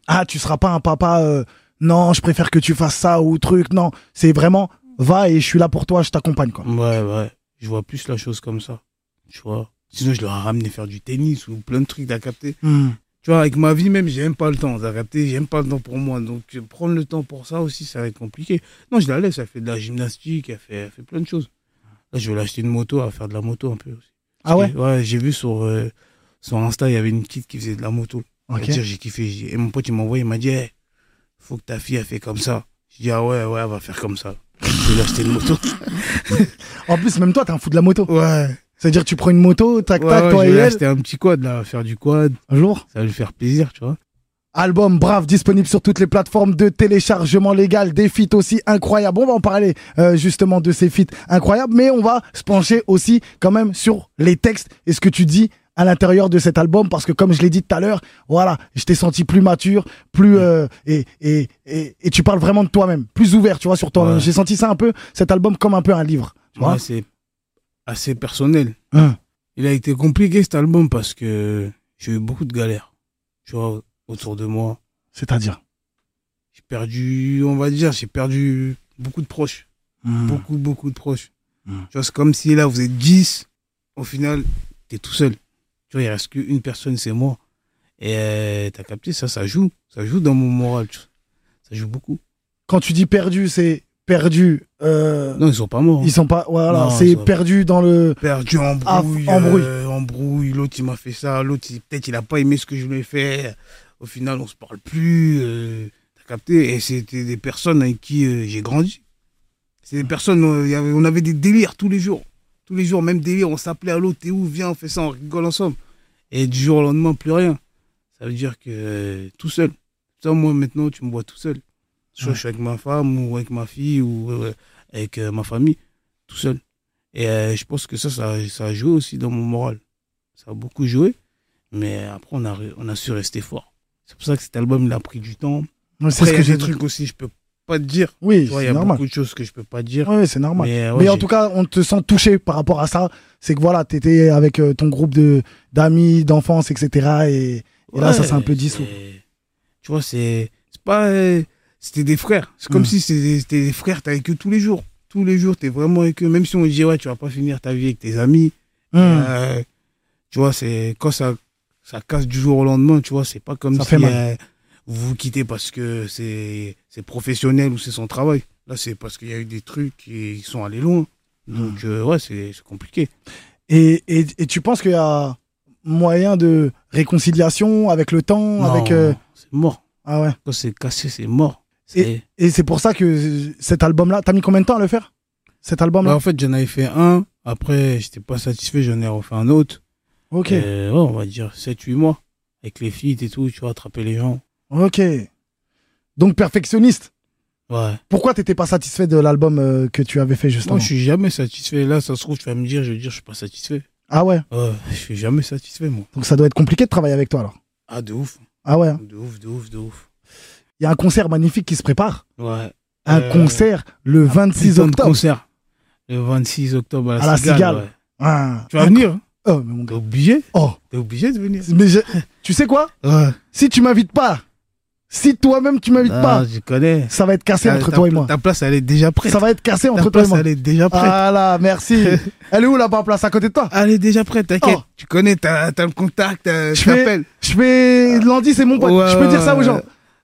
Ah, tu seras pas un papa. euh, non, je préfère que tu fasses ça ou truc. Non, c'est vraiment va et je suis là pour toi, je t'accompagne, quoi. Ouais, ouais. Je vois plus la chose comme ça. Tu vois. Sinon, je leur ai ramené faire du tennis ou plein de trucs à capter. Tu vois, avec ma vie même, j'ai même pas le temps. Capté, j'ai même pas le temps pour moi. Donc, euh, prendre le temps pour ça aussi, ça va être compliqué. Non, je la laisse, elle fait de la gymnastique, elle fait, elle fait plein de choses. Là, je vais l'acheter une moto, va faire de la moto un peu aussi. Ah ouais que, Ouais, j'ai vu sur, euh, sur Insta, il y avait une petite qui faisait de la moto. Ok. C'est-à-dire, J'ai kiffé. Et mon pote, il m'a envoyé, il m'a dit, Hey, faut que ta fille, elle fait comme ça. Je dis, ah ouais, ouais, elle va faire comme ça. Je vais lui acheter une moto. (laughs) En plus, même toi, t'es un fou de la moto. Ouais. C'est-à-dire, tu prends une moto, tac, tac, ouais, toi et elle. acheter un petit quad, là, faire du quad. Un jour. Ça va lui faire plaisir, tu vois. Album Brave disponible sur toutes les plateformes de téléchargement légal, des feats aussi incroyables. On va en parler euh, justement de ces feats incroyables, mais on va se pencher aussi quand même sur les textes et ce que tu dis à l'intérieur de cet album parce que comme je l'ai dit tout à l'heure, voilà, je t'ai senti plus mature, plus euh, et, et, et et tu parles vraiment de toi-même, plus ouvert, tu vois, sur toi. Ouais. J'ai senti ça un peu cet album comme un peu un livre, tu vois. Ouais, c'est assez personnel. Hein. Il a été compliqué cet album parce que j'ai eu beaucoup de galères. Tu vois, autour de moi. C'est-à-dire. J'ai perdu, on va dire, j'ai perdu beaucoup de proches. Hmm. Beaucoup, beaucoup de proches. Mm. Tu vois, c'est comme si là, vous êtes 10. Au final, t'es tout seul. Tu vois, il reste qu'une personne, c'est moi. Et euh, t'as capté, ça, ça joue. Ça joue dans mon moral. Ça joue beaucoup. Quand tu dis perdu, c'est perdu. euh, Non, ils sont pas morts. ils sont pas. Voilà, c'est perdu dans le. perdu en Ah, brouille, embrouille. euh, embrouille, l'autre il m'a fait ça, l'autre peut-être il a pas aimé ce que je lui ai fait, au final on se parle plus, euh, t'as capté, et c'était des personnes avec qui euh, j'ai grandi. C'est des personnes, on avait des délires tous les jours, tous les jours, même délire, on s'appelait à l'autre, t'es où, viens, on fait ça, on rigole ensemble. Et du jour au lendemain, plus rien. Ça veut dire que tout seul. Ça, moi maintenant, tu me vois tout seul. Soit Ouais. je suis avec ma femme, ou avec ma fille, ou euh, avec euh, ma famille, tout seul. Et euh, je pense que ça, ça, ça a joué aussi dans mon moral. Ça a beaucoup joué. Mais après, on a, on a su rester fort. C'est pour ça que cet album, il a pris du temps. Ouais, C'est ce que j'ai trucs aussi, je peux pas te dire. Oui, Tu il y c'est a normal. beaucoup de choses que je peux pas te dire. Oui, c'est normal. Mais, en tout cas, on te sent touché par rapport à ça. C'est que voilà, t'étais avec euh, ton groupe de d'amis, d'enfance, etc. Et, et là, ça s'est un peu dissous. Tu vois, c'est c'est pas. C'était des frères. C'est comme Mm. si c'était des, frères, t'es avec eux tous les jours. Tous les jours, t'es vraiment avec eux. Même si on dit, ouais, tu vas pas finir ta vie avec tes amis. Hum. Euh, tu vois, c'est quand ça, ça casse du jour au lendemain, tu vois, c'est pas comme Ça si fait mal. euh, vous vous quittez parce que c'est professionnel ou c'est son travail. Là, c'est parce qu'il y a eu des trucs qui sont allés loin. Donc, euh, ouais, c'est c'est compliqué. Et, et, et tu penses qu'il y a moyen de réconciliation avec le temps, Non, avec euh, c'est mort. ah ouais. Quand c'est cassé, c'est mort. Et c'est pour ça que cet album-là, t'as mis combien de temps à le faire? Cet album-là? Bah, en fait, j'en avais fait un. Après, j'étais pas satisfait, j'en ai refait un autre. Ok, Et, ouais, on va dire 7-8 mois. Avec les feats et tout, tu vois, attraper les gens. ok. Donc perfectionniste. Ouais. Pourquoi t'étais pas satisfait de l'album euh, que tu avais fait justement? Moi, je suis jamais satisfait. Là, ça se trouve, tu vas me dire, je vais dire, je suis pas satisfait. Ah ouais? Ouais, je suis jamais satisfait, moi. Donc ça doit être compliqué de travailler avec toi alors. Ah, de ouf. Ah ouais. hein. De ouf, de ouf, de ouf. Il y a un concert magnifique qui se prépare. Ouais. Un Euh, concert le 26 Putain de octobre. concert. Le 26 octobre à la, À la Cigale. Cigale. ouais. Ah, Tu vas venir hein? Oh, mais mon T'es gars. obligé Oh, T'es obligé de venir. mais je- tu sais quoi? Ouais. Si tu m'invites pas, si toi-même tu m'invites Ah, pas, je connais. ça va être cassé Ta- entre toi et moi. Ta place, elle est déjà prête. Ça va être cassé Ta entre toi et moi. elle est déjà prête. Ah là, merci. (laughs) Elle est où là-bas, place? À côté de toi? Elle est déjà prête, t'inquiète. Oh. Tu connais, t'as as le contact, euh, Je t'appelles. Je fais lundi, c'est mon pote. Ouais, je peux dire ça aux gens.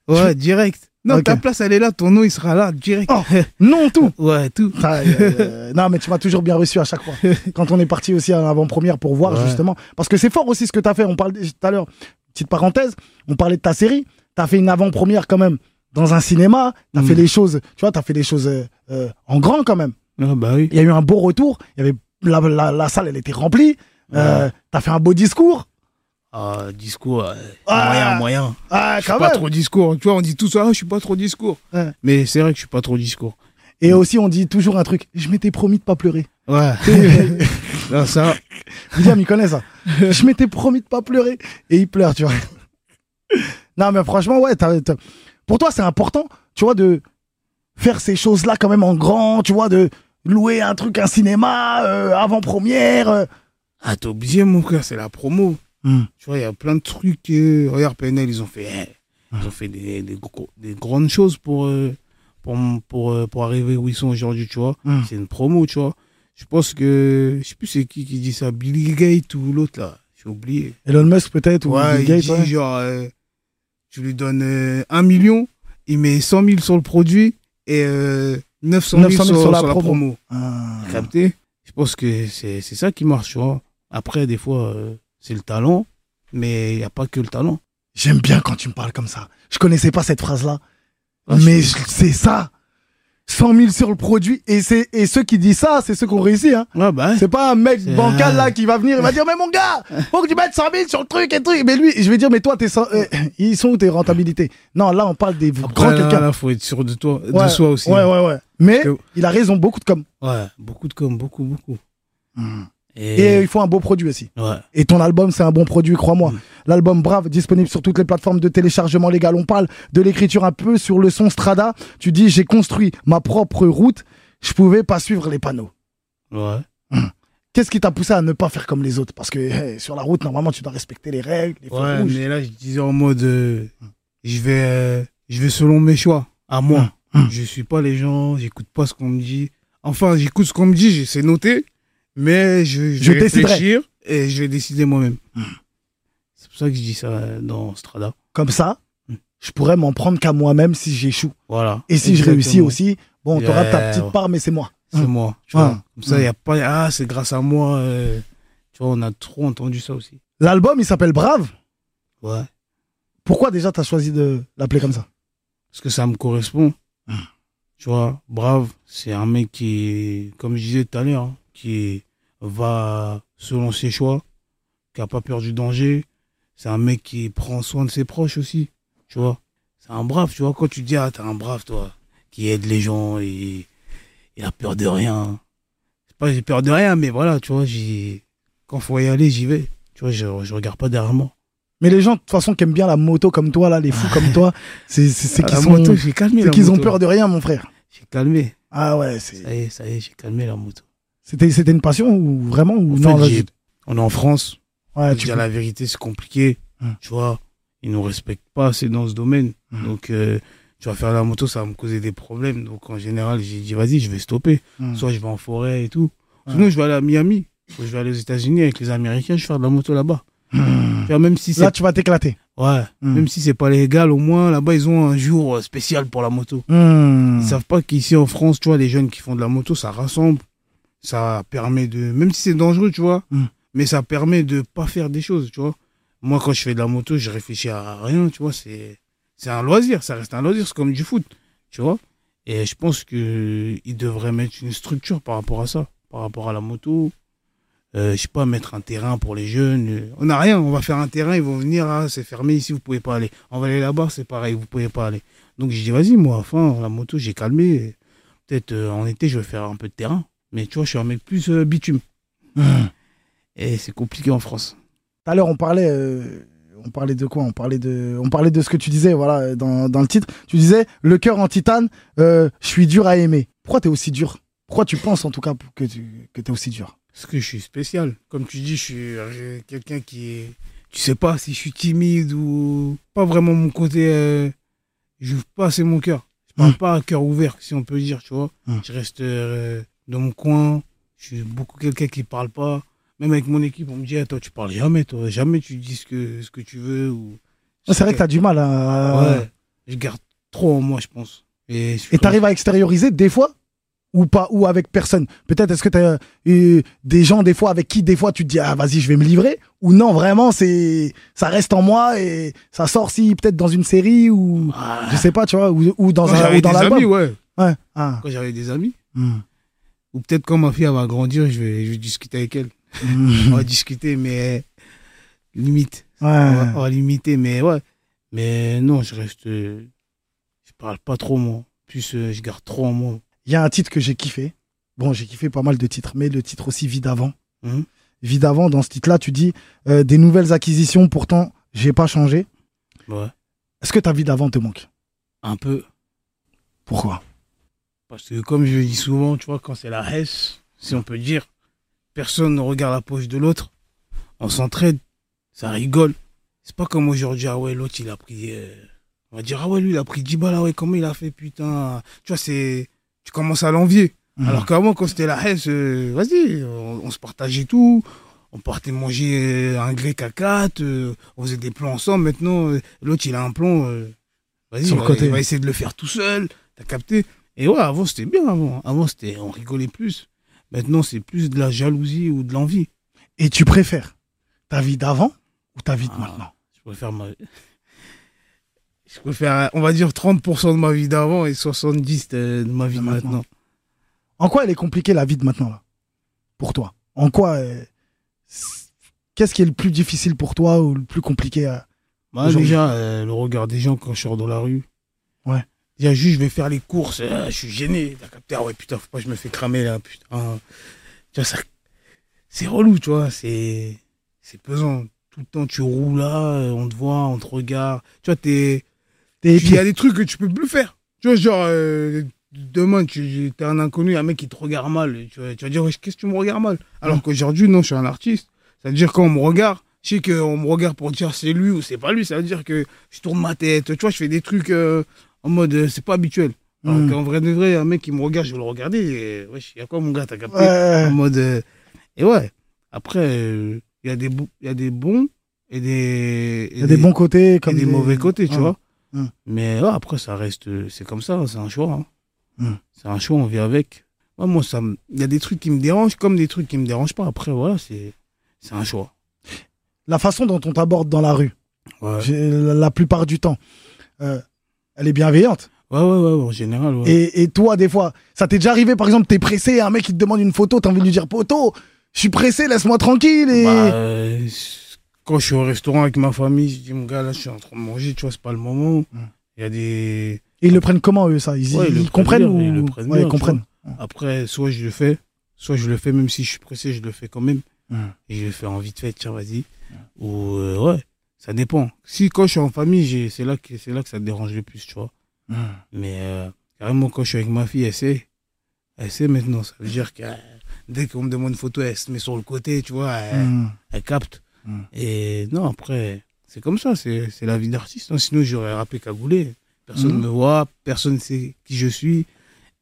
Ouais, direct. Non, ta place, elle est là, ton nom, il sera là, direct. Oh. (laughs) Non, tout. Ouais, tout. Ah, euh, (laughs) euh, non, mais tu m'as toujours bien reçu à chaque fois. (laughs) Quand on est parti aussi à l'avant-première pour voir Ouais. justement. Parce que c'est fort aussi ce que tu as fait. On parle tout à l'heure, petite parenthèse, on parlait de ta série. Tu as fait une avant-première quand même dans un cinéma. Tu as Mm. fait les choses, tu vois, tu as fait les choses euh, euh, en grand quand même. Ah, bah oui. Il y a eu un beau retour. Il y avait la, la, la salle, elle était remplie. Euh, tu as fait un beau discours. Ah, discours, euh, Ah. moyen, moyen. Ah, Je suis quand pas même. trop discours. Tu vois, on dit tout ça, ah, je suis pas trop discours. Ouais. Mais c'est vrai que je suis pas trop discours. Et aussi, on dit toujours un truc. Je m'étais promis de pas pleurer. Ouais. (laughs) (laughs) non, ça, William, il connaît ça. Je m'étais promis de pas pleurer. Et il pleure, tu vois. Non, mais franchement, ouais. t'as- Pour toi, c'est important, tu vois, de faire ces choses-là quand même en grand, tu vois, de louer un truc, un cinéma, euh, avant-première. euh. ah, t'es obligé, mon frère, c'est la promo. Hmm. Tu vois, il y a plein de trucs. euh, regarde, PNL, ils ont fait, eh, ils ont fait des, des, grandes choses pour, euh, pour, pour, euh, pour arriver où ils sont aujourd'hui, tu vois. Hmm. C'est une promo, tu vois. Je pense que, je sais plus c'est qui qui dit ça, Billy Gates ou l'autre là, j'ai oublié. Elon Musk, peut-être, ou Ouais, Bill il Gates, dit ouais. genre, euh, tu lui donnes euh, un million, il met 100 000 sur le produit et euh, 900 000, 900 000 sur, sur la sur la promo. promo. Ah. Capté? Je pense que c'est c'est ça qui marche, tu vois. Après, des fois, c'est le talent, mais il n'y a pas que le talent. J'aime bien quand tu me parles comme ça. Je connaissais pas cette phrase-là. Ah, mais je- c'est ça. 100 000 sur le produit. Et, c'est, et ceux qui disent ça, c'est ceux qui ont réussi. Hein. Ouais, bah, C'est pas un mec bancal là qui va venir, il va dire Mais mon gars, faut que tu mettes 100 000 sur le truc et truc. Mais lui, je vais dire Mais toi, t'es euh, (clears throat) ils sont où tes rentabilités? Non, là, on parle des après, grands quelqu'un. là, faut être sûr de toi, Ouais, de soi aussi. Ouais, ouais, ouais. Mais Que- il a raison, beaucoup de com. Ouais, beaucoup de com, beaucoup, beaucoup. Et Et, il faut un beau produit aussi. ouais. Et ton album, c'est un bon produit, crois-moi. Mm. L'album Brave, disponible sur toutes les plateformes de téléchargement légal. On parle de l'écriture un peu sur le son Strada. Tu dis, j'ai construit ma propre route. Je pouvais pas suivre les panneaux. Ouais. Qu'est-ce qui t'a poussé à ne pas faire comme les autres? Parce que hey, sur la route, normalement, tu dois respecter les règles, les Ouais, rouges. mais là, je disais en mode, euh, je vais, euh, je vais selon mes choix, à moi. Hum. Je suis pas les gens, j'écoute pas ce qu'on me dit. Enfin, j'écoute ce qu'on me dit, c'est noté, mais je, je, Je vais réfléchir et je vais décider moi-même. Hum. C'est pour ça que je dis ça dans Strada. Comme ça, Mm. je pourrais m'en prendre qu'à moi-même si j'échoue. Voilà. Et si je réussis aussi, bon, t'auras ta Yeah. petite part, mais c'est moi. C'est Hum. moi. Tu vois. Comme ça, il n'y a pas, ah, c'est grâce à moi. euh, tu vois, on a trop entendu ça aussi. L'album, il s'appelle Brave. Ouais. Pourquoi déjà t'as choisi de l'appeler comme ça? Parce que ça me correspond. Tu vois, brave, c'est un mec qui, comme je disais tout à l'heure, hein, qui va selon ses choix, qui a pas peur du danger. C'est un mec qui prend soin de ses proches aussi. Tu vois, c'est un brave. Tu vois, quand tu dis, ah, t'es un brave, toi, qui aide les gens et il a peur de rien. C'est pas j'ai peur de rien, mais voilà, tu vois, j'ai, quand faut y aller, j'y vais. Tu vois, je, je regarde pas derrière moi. Mais les gens, de toute façon, qui aiment bien la moto comme toi, là, les fous comme toi, (laughs) c'est Ah, qu'ils sont- moto, calmé c'est qu'ils ont peur de rien, mon frère. J'ai calmé. Ah ouais, Ça c'est- y est, ça y est, j'ai calmé la moto. C'était c'était une passion ou vraiment ou En non fait, là, on est en France. ouais, tu dire la vérité, c'est compliqué. Hum. Tu vois, ils nous respectent pas assez dans ce domaine. Hum. Donc, euh, tu vas faire la moto, ça va me causer des problèmes. Donc, en général, j'ai dit, vas-y, je vais stopper. Hum. Soit je vais en forêt et tout. Sinon, je vais aller à Miami. Ou je vais aller aux États-Unis avec les Américains, je vais faire de la moto là-bas. Même si Là, tu vas t'éclater. ouais, même si c'est pas légal, au moins là-bas, ils ont un jour euh, spécial pour la moto. Ils savent pas qu'ici en France, tu vois, les jeunes qui font de la moto, ça rassemble. Ça permet de. Même si c'est dangereux, tu vois, Mm. mais ça permet de pas faire des choses, tu vois. Moi, quand je fais de la moto, je réfléchis à rien, tu vois. C'est c'est un loisir, ça reste un loisir, c'est comme du foot, tu vois. Et je pense qu'ils devraient mettre une structure par rapport à ça, par rapport à la moto. Euh, je sais pas, mettre un terrain pour les jeunes. On n'a rien, on va faire un terrain, ils vont venir, ah, c'est fermé ici, vous pouvez pas aller. On va aller là-bas, c'est pareil, vous pouvez pas aller. Donc j'ai dit, vas-y, moi, enfin, la moto, j'ai calmé. Peut-être euh, en été, je vais faire un peu de terrain. Mais tu vois, je suis un mec plus euh, bitume. Hmm. Et c'est compliqué en France. Tout à l'heure, on parlait, euh, on parlait de quoi? On parlait de, on parlait de ce que tu disais, voilà, dans, dans le titre. Tu disais le cœur en titane. euh, je suis dur à aimer. Pourquoi t'es aussi dur? Pourquoi tu penses en tout cas que tu que t'es aussi dur? Parce que je suis spécial. Comme tu dis, je suis quelqu'un qui est. Tu sais pas si je suis timide ou. Pas vraiment mon côté. J'ouvre pas assez mon cœur. Je parle Mm. pas à cœur ouvert, si on peut dire, tu vois. Mm. Je reste dans mon coin. Je suis beaucoup quelqu'un qui parle pas. Même avec mon équipe, on me dit, ah, toi, tu parles jamais, toi. Jamais tu dis ce que, ce que tu veux. Ou... C'est vrai que t'as du mal à. Ouais. Je garde trop en moi, je pense. Et, Et t'arrives à extérioriser des fois ou pas ou avec personne? Peut-être est-ce que t'as eu des gens des fois avec qui des fois tu te dis ah vas-y je vais me livrer? Ou non vraiment c'est ça reste en moi et ça sort si peut-être dans une série ou Ah. je sais pas tu vois ou, ou dans Quand un j'avais ou dans des amis, ouais. Ouais. Ah. Quand j'avais des amis. Hmm. Ou peut-être quand ma fille elle va grandir, je vais, je vais discuter avec elle. Hmm. On va discuter, mais limite. on, va, Ouais. on va limiter, mais ouais. Mais non, je reste. je parle pas trop, moi. Plus, euh, je garde trop en moi. Il y a un titre que j'ai kiffé. Bon, j'ai kiffé pas mal de titres, mais le titre aussi Vie d'avant. Mhm. Vie d'avant, dans ce titre-là, tu dis euh, des nouvelles acquisitions, pourtant, j'ai pas changé. Ouais. Est-ce que ta vie d'avant te manque? Un peu. Pourquoi? Parce que, comme je dis souvent, tu vois, quand c'est la hesse, si on peut dire, personne ne regarde la poche de l'autre. On s'entraide. Ça rigole. C'est pas comme aujourd'hui, ah ouais, l'autre, il a pris. euh, on va dire, ah ouais, lui, il a pris 10 balles, ah ouais, comment il a fait, putain. Tu vois, c'est. Tu commences à l'envier. Mhm. Alors qu'avant, quand c'était la hesse, euh, vas-y, on, on se partageait tout. On partait manger euh, un grec à quatre, euh, on faisait des plans ensemble. Maintenant, euh, l'autre, il a un plan, euh, vas-y, va- va essayer de le faire tout seul. T'as capté? Et ouais, avant, c'était bien. Avant, avant c'était, on rigolait plus. Maintenant, c'est plus de la jalousie ou de l'envie. Et tu préfères ta vie d'avant ou ta vie de Ah. maintenant? Je préfère ma... (laughs) Je préfère, on va dire, 30% de ma vie d'avant et 70% de, ma vie De de maintenant. maintenant. En quoi elle est compliquée la vie de maintenant là? Pour toi? En quoi euh, Qu'est-ce qui est le plus difficile pour toi ou le plus compliqué à... Bah, déjà, euh, le regard des gens quand je sors dans la rue. Déjà, juste, je vais faire les courses. euh, je suis gêné. T'as capté Ah ouais, putain, faut pas que je me fais cramer là. Putain. Tu vois, ça. C'est relou, tu vois. C'est. C'est pesant. Tout le temps, tu roules là, on te voit, on te regarde. Tu vois, t'es. T'es Il y a des trucs que tu peux plus faire. Tu vois, genre, euh, demain, tu es un inconnu, un mec qui te regarde mal. Tu vas, tu vas dire, qu'est-ce que tu me regardes mal? Alors qu'aujourd'hui, non, je suis un artiste. Ça veut dire quand on me regarde, je sais qu'on me regarde pour dire c'est lui ou c'est pas lui. Ça veut dire que je tourne ma tête. Tu vois, je fais des trucs euh, en mode, euh, c'est pas habituel. Alors Mm. qu'en vrai de vrai, un mec qui me regarde, je vais le regarder. Et, wesh, il y a quoi, mon gars, t'as capté Ouais. En mode. euh, et ouais. Après, euh, il y, a des y a des bons et des. Il y a des bons côtés et comme des, mauvais côtés, tu vois. Mm. Mais ouais, après, ça reste. euh, C'est comme ça, hein, c'est un choix. hein. Mm. C'est un choix, on vit avec. Ouais, moi, ça me- il y a des trucs qui me dérangent comme des trucs qui me dérangent pas. Après, voilà, c'est un choix. La façon dont on t'aborde dans la rue, Ouais. la la plupart du temps, euh, elle est bienveillante. Ouais, ouais, ouais, en général. Ouais. Et, et toi, des fois, ça t'est déjà arrivé, par exemple, t'es pressé, un mec qui te demande une photo, t'as envie de lui dire poteau, je suis pressé, laisse-moi tranquille. Et... Bah, euh, quand je suis au restaurant avec ma famille, je dis, mon gars, là, je suis en train de manger, tu vois, c'est pas le moment. Mm. Il y a des. Et ils le prennent comment, eux, ça? Ils, Ouais, ils ils le comprennent prennent ou... ils le prennent Ouais, bien, ils comprennent. Après, soit je le fais, soit je le fais, même si je suis pressé, je le fais quand même. Mm. Et je le fais en vite fait, tiens, vas-y. Ou, euh, ouais, ça dépend. Si quand je suis en famille, c'est là, que- c'est là que ça te dérange le plus, tu vois. Mm. Mais euh, carrément, quand je suis avec ma fille, elle sait. Elle sait maintenant. Ça veut dire que euh, dès qu'on me demande une photo, elle se met sur le côté, tu vois, elle, Mm. elle capte. Mm. Et non, après, c'est comme ça, c'est la vie d'artiste. hein. Sinon, j'aurais rappé cagoulé. Personne Mm. me voit, personne ne sait qui je suis.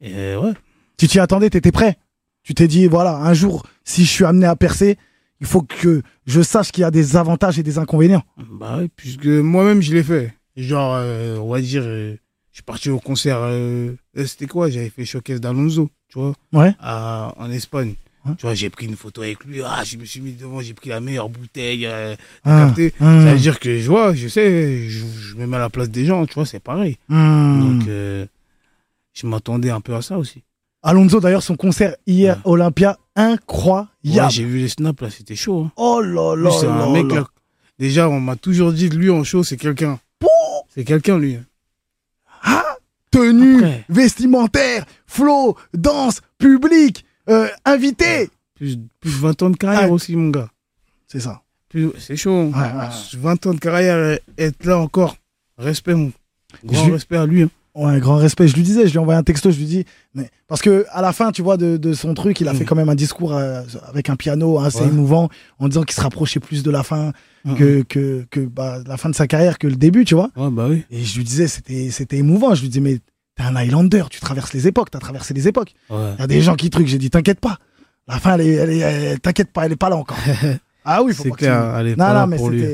Et ouais. Tu t'y attendais, t'étais prêt. Tu t'es dit, voilà, un jour, si je suis amené à percer, il faut que je sache qu'il y a des avantages et des inconvénients. Bah oui, puisque moi-même, je l'ai fait. Genre, euh, on va dire, euh, je suis parti au concert. euh, C'était quoi? J'avais fait Showcase d'Alonso, tu vois, Ouais. à- en Espagne. Ouais. Tu vois, j'ai pris une photo avec lui. Ah, je me suis mis devant, j'ai pris la meilleure bouteille. euh, Ah, capté ah, Ça veut dire que je vois, je sais, je, je me mets à la place des gens, tu vois, c'est pareil. hmm. Donc, je m'attendais un peu à ça aussi. Alonso, d'ailleurs, son concert hier, Ouais. Olympia, Ouais, incroyable. j'ai vu les snaps là, c'était chaud. hein. oh là là c'est un mec là. Déjà, on m'a toujours dit de lui en show, c'est quelqu'un. C'est quelqu'un, lui. Tenue, Après. vestimentaire, flow, danse, public, euh, invité. Plus, plus 20 ans de carrière Ah. aussi, mon gars. C'est ça. C'est chaud. hein. Ouais, ouais, 20 ans de carrière, euh, être là encore. Respect, mon. Grand Je- respect à lui. hein. Ouais, grand respect. Je lui disais, je lui ai envoyé un texto, je lui dis, mais parce que à la fin, tu vois, de, de son truc, il a Mm. fait quand même un discours euh, avec un piano assez Ouais. émouvant, en disant qu'il se rapprochait plus de la fin Mhm. que que que bah, la fin de sa carrière que le début, tu vois. Ouais, bah oui. Et je lui disais, c'était c'était émouvant. Je lui disais, mais t'es un Highlander, tu traverses les époques, t'as traversé les époques. Ouais. Il y a des gens qui truquent. J'ai dit, t'inquiète pas. La fin, elle est, elle est, elle- t'inquiète pas, elle est pas là encore. (laughs) ah oui, faut pas que clair, tu- elle est Non, pas non, là mais pour lui.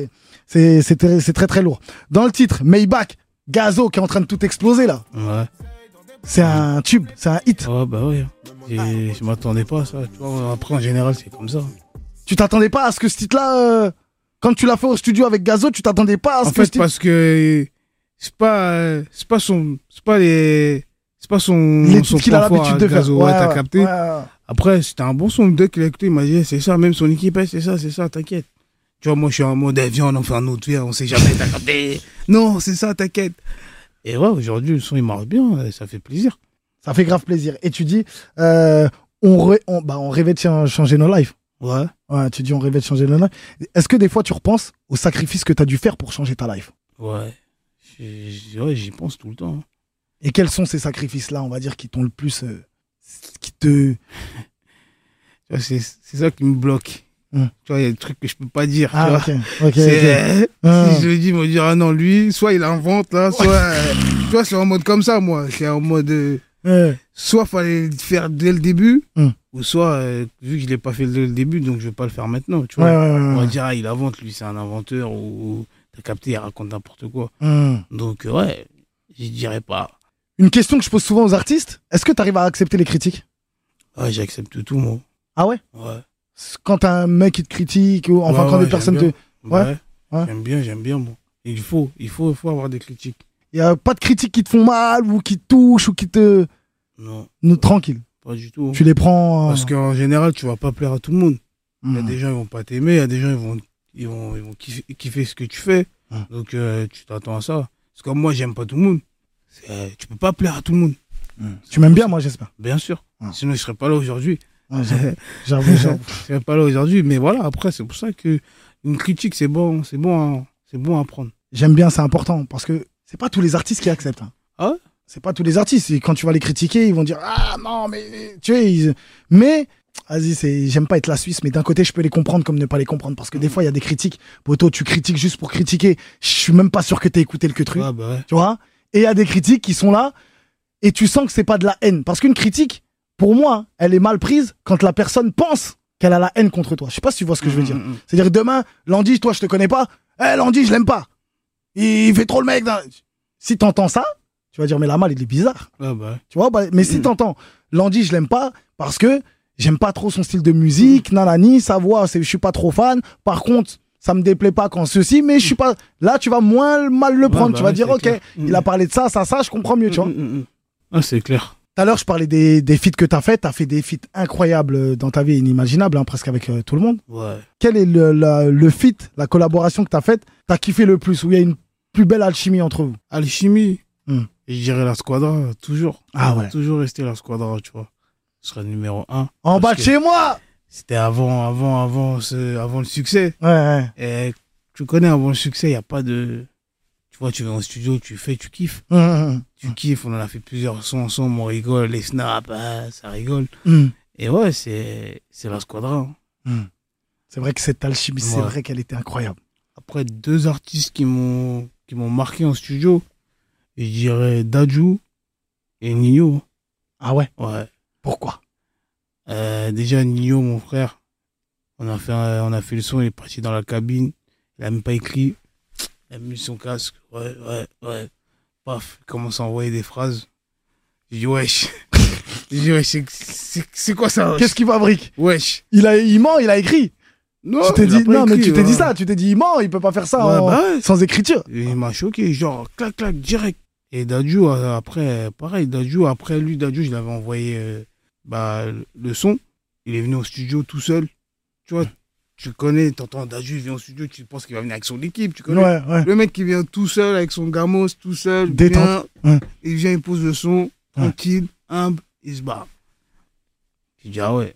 c'est très très lourd. Dans le titre, Maybach, Gazo qui est en train de tout exploser là. Ouais. C'est un tube, c'est un hit. Ouais, bah oui. Et je m'attendais pas à ça. Tu vois, après, en général, c'est comme ça. Tu t'attendais pas à ce que ce titre-là, euh, quand tu l'as fait au studio avec Gazo, tu t'attendais pas à ce En que ce fait, titre. parce que c'est pas, euh, c'est pas son, c'est pas les, c'est pas son, Les son qu'il a l'habitude de hein, faire. Gazo, ouais, t'as capté. ouais, ouais. Après, c'était un bon son. Dès qu'il a écouté, il m'a dit, Eh, c'est ça, même son équipe, eh, c'est ça, c'est ça, t'inquiète. Tu vois, moi, je suis en mode, eh, viens, on en fait un autre, viens, on sait jamais, capté. Non, c'est ça, t'inquiète. Et ouais, aujourd'hui, le son, il marche bien, et ça fait plaisir. Ça fait grave plaisir. Et tu dis, euh, on, bah, on rêvait de ch- changer nos lives. Ouais. Ouais, tu dis, on rêvait de changer nos lives. Est-ce que des fois, tu repenses aux sacrifices que tu as dû faire pour changer ta life? Ouais. J'y pense tout le temps. hein. Et quels sont ces sacrifices-là, on va dire, qui t'ont le plus. euh, qui te. (laughs) C'est ça qui me bloque. Hmm. Tu vois, il y a des trucs que je peux pas dire. tu Ah, vois. ok. (laughs) C'est- Ah. Si je le dis, ils vont dire, ah non, lui, soit il invente, là, soit. euh, tu vois, c'est en mode comme ça, moi. C'est en mode. euh, Ouais. soit fallait le faire dès le début, Hmm. ou soit, euh, vu que je l'ai pas fait dès le début, donc je vais pas le faire maintenant, tu vois. ouais, ouais, On va dire, ah, il invente, lui, c'est un inventeur, ou, t'as capté, il raconte n'importe quoi. Donc, ouais, je dirais pas. Une question que je pose souvent aux artistes est-ce que tu arrives à accepter les critiques? Ouais, j'accepte tout, moi. Ah ouais? Ouais. Quand un mec qui te critique, ou enfin Ouais, quand ouais, des personnes te. Ouais. J'aime bien, j'aime bien, moi. Et il faut, il faut, il faut avoir des critiques. Il y a pas de critiques qui te font mal, ou qui te touchent, ou qui te. Non, Non, tranquille. pas du tout. Tu les prends. euh, Parce qu'en général, tu vas pas plaire à tout le monde. Il y a hmm. des gens, ils vont pas t'aimer. Il y a des gens, ils vont, ils vont, ils vont kiffer, kiffer ce que tu fais. Hum. Donc, euh, tu t'attends à ça. Parce que moi, j'aime pas tout le monde. Euh, tu peux pas plaire à tout le monde. Tu m'aimes bien, moi, j'espère. Bien sûr. Sinon, je serais pas là aujourd'hui. Ouais, j'avoue, j'avoue, (laughs) pas là aujourd'hui. Mais voilà, après, c'est pour ça que une critique, c'est bon, c'est bon, à- c'est bon à prendre. J'aime bien, c'est important parce que c'est pas tous les artistes qui acceptent. hein. Ah ouais? C'est pas tous les artistes. Et quand tu vas les critiquer, ils vont dire ah non mais tu sais. ils- Mais vas-y, c'est j'aime pas être la Suisse, mais d'un côté je peux les comprendre comme ne pas les comprendre parce que des fois il y a des critiques. Poto, tu critiques juste pour critiquer. Je suis même pas sûr que t'aies écouté le que truc. Ouais, bah ouais. Tu vois? Et il y a des critiques qui sont là et tu sens que c'est pas de la haine parce qu'une critique, pour moi, elle est mal prise quand la personne pense qu'elle a la haine contre toi. Je sais pas si tu vois ce que je veux dire. Hum, hum, hum. C'est-à-dire demain, Landy, toi, je te connais pas. Eh, Landy, je l'aime pas. Il fait trop le mec. Si t'entends ça, tu vas dire, mais la malle, il est bizarre. Ouais, bah. Tu vois, bah, mais si Mm. t'entends, Landy, je l'aime pas parce que j'aime pas trop son style de musique, nanani, sa voix, je suis pas trop fan. Par contre, ça me déplaît pas quand ceci, mais je suis pas. Là, tu vas moins mal le Ouais, prendre. bah tu vas ouais, dire, ok, clair. il a parlé de ça, ça, ça, je comprends mieux, tu vois. Ah, c'est clair. Tout à l'heure, je parlais des, des feats que t'as fait. T'as fait des feats incroyables euh, dans ta vie, inimaginables, hein, presque avec euh, tout le monde. Ouais. quel est le, la- le feat, la collaboration que t'as faite, t'as kiffé le plus, où il y a une plus belle alchimie entre vous? Alchimie? Et je dirais la squadra, toujours. Ah ouais. Toujours rester la squadra, tu vois. Ce serait le numéro un. En bas de chez moi C'était avant, avant, avant, ce, avant le succès. Ouais, ouais. Et tu connais, avant le succès, il n'y a pas de. Tu vois, tu vas en studio, tu fais, tu kiffes. Hum, hum, Tu kiffes, on en a fait plusieurs sons ensemble, on rigole, les snaps, ah, ça rigole. hum, Et ouais, c'est c'est la squadra. hein. hum. C'est vrai que cette alchimie, c'est vrai qu'elle était incroyable. Après, deux artistes qui m'ont qui m'ont marqué en studio, je dirais Daju et Nino. Ah ouais? Ouais. Pourquoi? Euh, déjà, Nino, mon frère, on a, fait on a fait le son, il est parti dans la cabine, il a même pas écrit, il a mis son casque, ouais, ouais, ouais, paf, il commence à envoyer des phrases. J'ai dit, wesh, (laughs) j'ai dit, wesh, c'est- quoi ça Qu'est-ce qu'il fabrique? Wesh. il, a, il ment, il a écrit. Non, tu t'es dit, non, mais tu t'es dit ça, tu t'es dit, il ment, il peut pas faire ça Ouais, en- bah ouais. sans écriture. Il m'a choqué, genre, clac, clac, direct. Et Dadju, euh, après, pareil, Dadju, après lui, Dadju, je l'avais envoyé euh, bah, le son. Il est venu au studio tout seul. Tu vois, tu connais, t'entends Dadju, il vient au studio, tu penses qu'il va venir avec son équipe, tu connais. Ouais, ouais. Le mec qui vient tout seul, avec son gamos, tout seul, Détente. vient, Ouais. il vient, il pose le son, tranquille, humble, il se barre. Tu dis, ah ouais,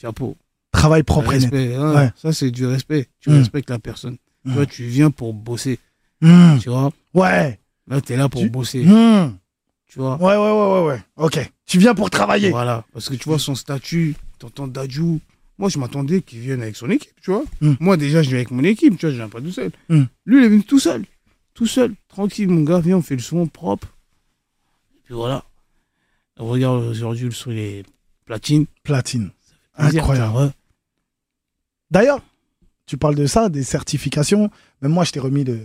chapeau. Travail propre. Respect, hein. Ça, c'est du respect. Tu Mm. respectes la personne. Mm. Tu vois, tu viens pour bosser. Hum, Tu vois, Ouais. là, t'es là pour Tu- bosser. Tu vois, Ouais, ouais, ouais, ouais, ouais. Ok. Tu viens pour travailler. Voilà, parce que tu vois son statut, t'entends Dadju. Moi, je m'attendais qu'il vienne avec son équipe, tu vois. Mm. Moi, déjà, je viens avec mon équipe, tu vois, je viens pas tout seul. Mm. Lui, il est venu tout seul. Tout seul. Tranquille, mon gars, viens, on fait le son propre. Et puis voilà. Regarde, aujourd'hui, le son, il est platine. Platine. Incroyable. D'ailleurs, tu parles de ça, des certifications. Même moi, je t'ai remis le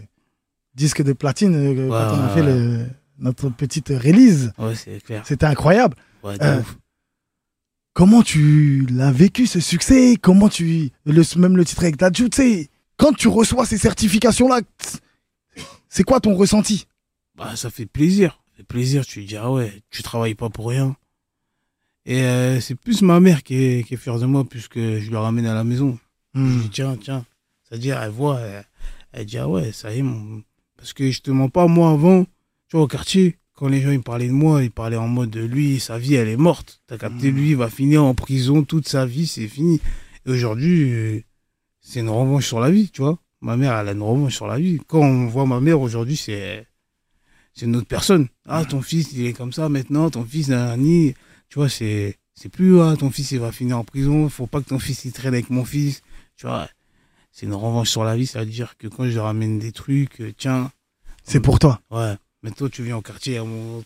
disque de platine euh, quand on a ouais, fait ouais. le- notre petite release. Ouais, c'est clair. C'était incroyable. Euh. Comment tu l'as vécu, ce succès? Comment tu... Le, même le titre avec Dadju, tu sais, quand tu reçois ces certifications-là, c'est quoi ton ressenti? Bah, ça fait plaisir. Ça fait plaisir, tu te dis, ah ouais, tu travailles pas pour rien. Et euh, c'est plus ma mère qui est, qui est fière de moi, puisque je le ramène à la maison. Je Hmm. dis, tiens, tiens, C'est-à-dire, elle voit, elle, elle dit, ah ouais, ça y est, mon... parce que je te mens pas, moi, avant, tu vois, au quartier, quand les gens, ils parlaient de moi, ils parlaient en mode de lui, sa vie, elle est morte. T'as capté, lui, il va finir en prison toute sa vie, c'est fini. Et aujourd'hui, euh, c'est une revanche sur la vie, tu vois. Ma mère, elle a une revanche sur la vie. Quand on voit ma mère aujourd'hui, c'est c'est une autre personne. Ah, ton fils, il est comme ça maintenant, ton fils, un nid. Tu vois, c'est c'est plus, ah, ton fils, il va finir en prison, faut pas que ton fils, il traîne avec mon fils. Tu vois, c'est une revanche sur la vie, c'est-à-dire que quand je ramène des trucs, euh, tiens, C'est pour toi. ouais, maintenant tu viens au quartier,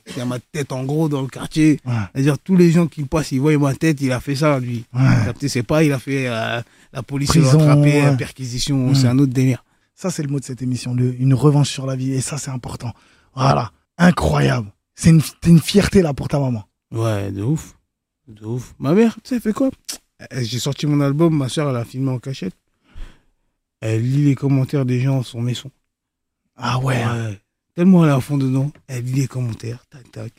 il y a ma tête en gros dans le quartier. Ouais. C'est-à-dire, tous les gens qui passent, ils voient ma tête, il a fait ça, lui. Ouais. C'est pas, il a fait euh, la police l'a attrapé, ouais. perquisition, Mm. c'est un autre délire. Ça, c'est le mot de cette émission, le- une revanche sur la vie. Et ça, c'est important. Voilà. Incroyable. C'est une, une fierté, là, pour ta maman. Ouais, de ouf. De ouf. Ma mère, tu sais, fait quoi? J'ai sorti mon album, ma soeur, elle a filmé en cachette. Elle lit les commentaires des gens sur mes sons. Ah ouais. Tellement elle est à fond dedans. Elle lit les commentaires, tac, tac.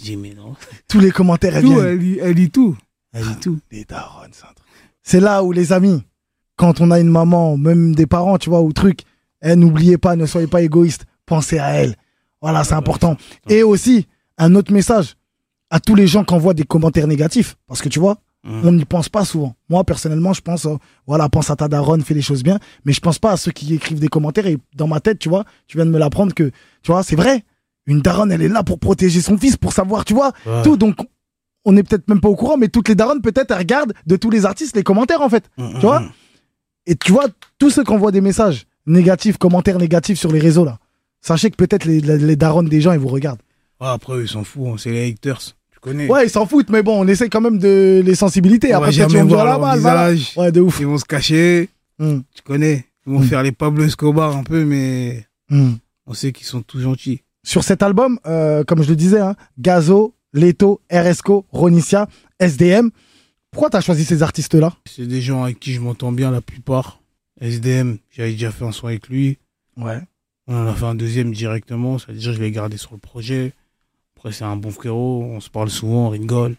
Dis, mais non. Tous les commentaires, Tout, elle lit, elle lit tout. Elle lit tout. Les darons, c'est un truc. C'est là où, les amis, quand on a une maman, même des parents, tu vois, ou truc, eh, n'oubliez pas, ne soyez pas égoïste. Pensez à elle. Voilà, c'est important. Et aussi, un autre message à tous les gens qui envoient des commentaires négatifs. Parce que tu vois, Mm. on n'y pense pas souvent. Moi, personnellement, je pense, euh, voilà, pense à ta daronne, fais les choses bien. Mais je pense pas à ceux qui écrivent des commentaires. Et dans ma tête, tu vois, tu viens de me l'apprendre que, tu vois, c'est vrai. Une daronne, elle est là pour protéger son fils, pour savoir, tu vois, Ouais. tout. Donc, on n'est peut-être même pas au courant, mais toutes les daronnes, peut-être, elles regardent de tous les artistes les commentaires, en fait. Mm, Tu vois mm, Et tu vois, tous ceux qui envoient des messages négatifs, commentaires négatifs sur les réseaux, là, sachez que peut-être les, les, les darons des gens, ils vous regardent. Ouais, après, ils s'en foutent, hein, c'est les haters. Tu connais. Ouais, ils s'en foutent, mais bon, on essaie quand même de les sensibiliser. Après, dire voir la balle, voilà. Ouais, de ouf. Ils vont se cacher. Hmm, Tu connais. Ils vont Mm. faire les Pablo Escobar un peu, mais hmm. on sait qu'ils sont tous gentils. Sur cet album, euh, comme je le disais, hein, Gazo, Leto, RSCO, Ronicia, SDM. Pourquoi t'as choisi ces artistes-là? C'est des gens avec qui je m'entends bien la plupart. SDM, j'avais déjà fait un son avec lui. Ouais. On en a fait un deuxième directement, c'est-à-dire je l'ai gardé sur le projet. C'est un bon frérot, on se parle souvent, on rigole.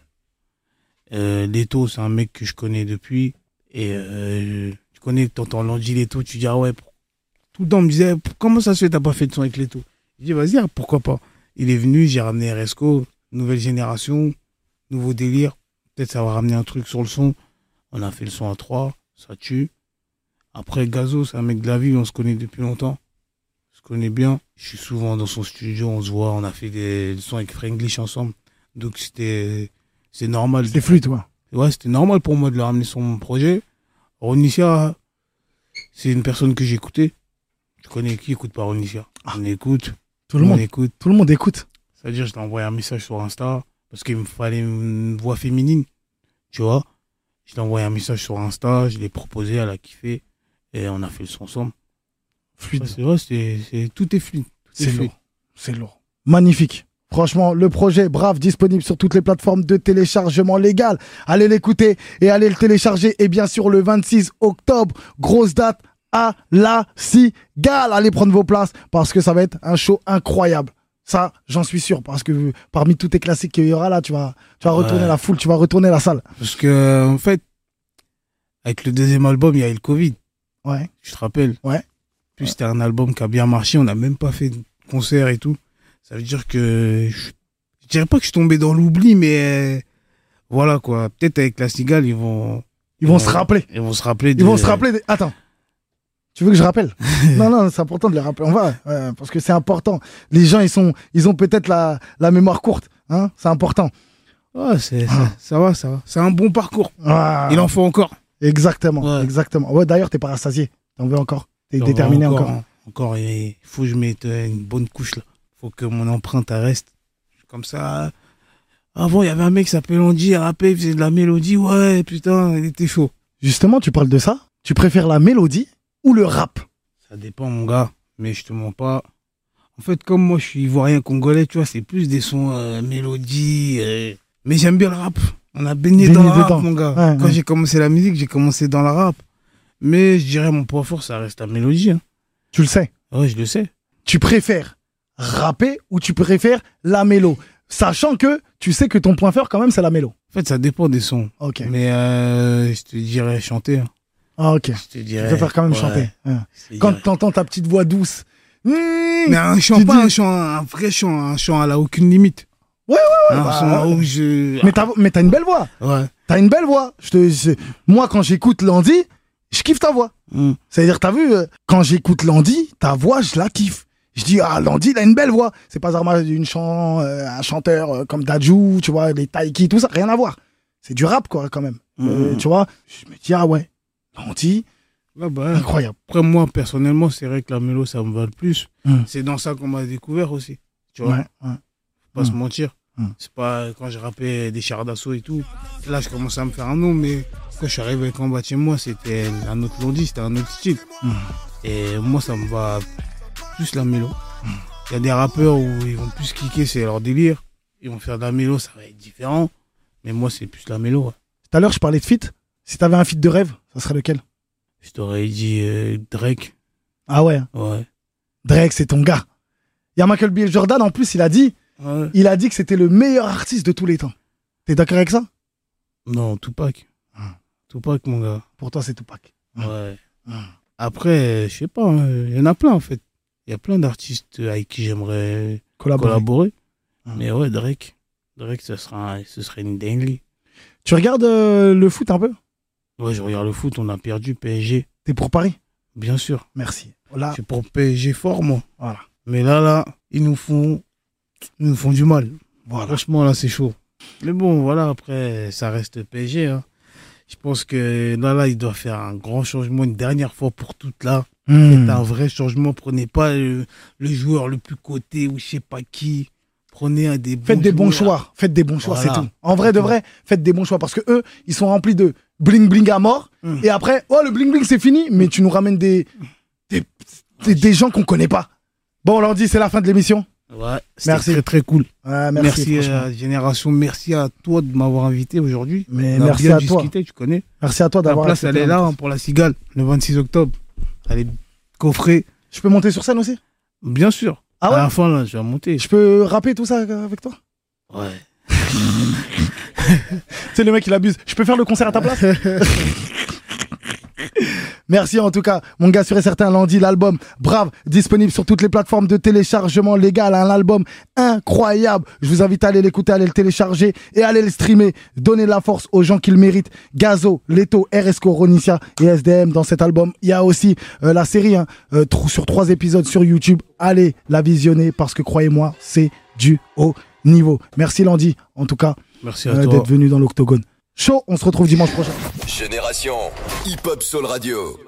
Euh, Leto, c'est un mec que je connais depuis. Et euh, tu connais, t'entends Landy Leto, tu dis, ah ouais, tout le temps on me disait, comment ça se fait, t'as pas fait de son avec Leto? Je dis, vas-y, ah, pourquoi pas? Il est venu, j'ai ramené RSCO, nouvelle génération, nouveau délire. Peut-être ça va ramener un truc sur le son. On a fait le son à trois, ça tue. Après, Gazo, c'est un mec de la ville, on se connaît depuis longtemps. On se connaît bien. Je suis souvent dans son studio, on se voit, on a fait des sons avec Franglish ensemble. Donc c'était c'est normal. C'est fluide, toi. Ouais, c'était normal pour moi de le ramener sur mon projet. Ronicia, c'est une personne que j'écoutais. Tu connais qui écoute pas Ronicia On écoute, Tout le on monde. écoute. Tout le monde écoute. C'est-à-dire, je t'ai envoyé un message sur Insta parce qu'il me fallait une voix féminine. Tu vois Je t'ai envoyé un message sur Insta, je l'ai proposé, elle a kiffé et on a fait le son ensemble. Fluide. Ouais, c'est vrai, c'est, c'est- tout est fluide. Tout est C'est fluide. lourd. C'est lourd. Magnifique. Franchement, le projet Brave disponible sur toutes les plateformes de téléchargement légal. Allez l'écouter et allez le télécharger. Et bien sûr, le 26 octobre, grosse date à la Cigale. Allez prendre vos places parce que ça va être un show incroyable. Ça, j'en suis sûr parce que parmi tous tes classiques qu'il y aura là, tu vas, tu vas retourner Ouais. la foule, tu vas retourner la salle. Parce que, en fait, avec le deuxième album, il y a eu le Covid. Ouais. Tu te rappelles? Ouais. Puis c'était un album qui a bien marché, on n'a même pas fait de concert et tout. Ça veut dire que je, je dirais pas que je suis tombé dans l'oubli, mais euh, voilà quoi. Peut-être avec la Cigale, ils vont, Ils vont se rappeler. ils vont se rappeler. Ils vont se rappeler. des- Attends. Tu veux que je rappelle? (laughs) Non, non, c'est important de les rappeler. On va, ouais, parce que c'est important. Les gens, ils sont, ils ont peut-être la, la mémoire courte. Hein c'est important. Ouais, c'est, Ah. ça, ça va, ça va. C'est un bon parcours. Ah, Il en faut encore. Exactement, Ouais. exactement. Ouais, d'ailleurs, t'es pas rassasié. T'en veux encore? T'es déterminé encore. hein. Encore, il faut que je mette une bonne couche là. faut que mon empreinte reste. Comme ça. Avant, il y avait un mec qui s'appelait Andy, il rappait, il faisait de la mélodie. Ouais, putain, il était chaud. Justement, tu parles de ça. Tu préfères la mélodie ou le rap? Ça dépend, mon gars. Mais je te mens pas. En fait, comme moi, je suis ivoirien congolais, tu vois, c'est plus des sons euh, mélodies. euh, Mais j'aime bien le rap. On a baigné, Baigné dans le rap, mon gars. Ouais, Quand ouais. j'ai commencé la musique, j'ai commencé dans le rap. Mais je dirais, mon point fort, ça reste la mélodie. hein. Tu le sais. Ouais, je le sais. Tu préfères rapper ou tu préfères la mélo? Sachant que tu sais que ton point fort, quand même, c'est la mélo. En fait, ça dépend des sons. Ok. Mais euh, je te dirais chanter. hein. Ah, ok. Je te Tu dirais. préfères quand même ouais, chanter. hein. Quand dirais. t'entends ta petite voix douce. Mmh, Mais un chant, tu pas dis- un chant, un vrai chant, un chant à la aucune limite. Ouais, Un bah, son où je. Mais t'as, mais t'as une belle voix. Ouais. T'as une belle voix. Je te, je- moi, quand j'écoute Landy, je kiffe ta voix. Mm. C'est-à-dire, t'as vu, euh, quand j'écoute Landy, ta voix, je la kiffe. Je dis, ah, Landy, il a une belle voix. C'est pas d'une chan, euh, un chanteur euh, comme Dajou, tu vois, les Taiki, tout ça, rien à voir. C'est du rap, quoi, quand même. Euh, Mm. tu vois, je me dis, ah ouais, Landy, Ouais, bah, incroyable. Après, moi, personnellement, c'est vrai que la mélo, ça me va le plus. Mm. C'est dans ça qu'on m'a découvert aussi. Tu vois, Ouais, ouais. pas Mm. se mentir. Mm. C'est pas quand j'ai rappé des chars d'assaut et tout. Là, je commençais à me faire un nom, mais quand je suis arrivé avec En bas de chez moi, c'était un autre Londi, c'était un autre style. Mm. Et moi, ça me va plus la mélo. Il y a des rappeurs où ils vont plus kicker, c'est leur délire. Ils vont faire de la mélo, ça va être différent. Mais moi, c'est plus la mélo. ouais. Tout à l'heure, je parlais de feat. Si t'avais un feat de rêve, ça serait lequel? Je t'aurais dit euh, Drake. Ah ouais, Ouais. Drake, c'est ton gars. Il y a Michael B. Jordan, en plus, il a dit, Ouais. il a dit que c'était le meilleur artiste de tous les temps. T'es d'accord avec ça? Non, Tupac. Ah. Tupac, mon gars. Pour toi, c'est Tupac. Ah. Ouais. Ah. Après, je sais pas, hein, il y en a plein en fait. Il y a plein d'artistes avec qui j'aimerais Collaborer. collaborer. Ah. Mais ouais, Drake. Drake, ce, sera, un- ce serait une dinguerie. Tu regardes euh, le foot un peu? Ouais, je regarde le foot, on a perdu PSG. T'es pour Paris? Bien sûr. Merci. Là, Je suis pour PSG fort, moi. voilà. Mais là, là, ils nous font, ils nous font du mal. Voilà. Franchement, là, c'est chaud. Mais bon, voilà, après, ça reste PSG. hein. Je pense que là, là, il doit faire un grand changement une dernière fois pour toutes là. Hmm. C'est un vrai changement. Prenez pas le, le joueur le plus coté ou je sais pas qui. Prenez un des bons Faites des bons choix. Faites des bons choix, Voilà. c'est tout. En vrai de vrai, faites des bons choix parce que eux, ils sont remplis de bling bling à mort. Mm. Et après, oh le bling bling c'est fini, mais tu nous ramènes des des, des, des gens qu'on connaît pas. Bon, on leur dit c'est la fin de l'émission. Ouais, Merci. très très cool. Ouais, merci. Merci, à la Génération. Merci à toi de m'avoir invité aujourd'hui. Mais merci bien à toi. discuté, tu connais. Merci à toi La d'avoir. place, elle est là hein, pour la cigale, le 26 octobre. Elle est coffrée. Je peux monter sur scène aussi? Bien sûr. Ah à ouais? la fin, là, je vais monter. Je peux rapper tout ça avec toi? Ouais. (laughs) C'est le mec il abuse. Je peux faire le concert à ta place? (laughs) Merci en tout cas, mon gars sûr et certain, lundi, l'album Brave, disponible sur toutes les plateformes de téléchargement légal, un album incroyable. Je vous invite à aller l'écouter, à aller le télécharger et à aller le streamer. Donnez de la force aux gens qui le méritent. Gazo, Leto, RSCO, Ronicia et SDM dans cet album. Il y a aussi euh, la série hein, euh, sur trois épisodes sur YouTube. Allez la visionner parce que croyez-moi, c'est du haut niveau. Merci Landy, en tout cas, euh, d'être venu dans l'octogone. Chaud, on se retrouve dimanche prochain. Génération Hip Hop Soul Radio.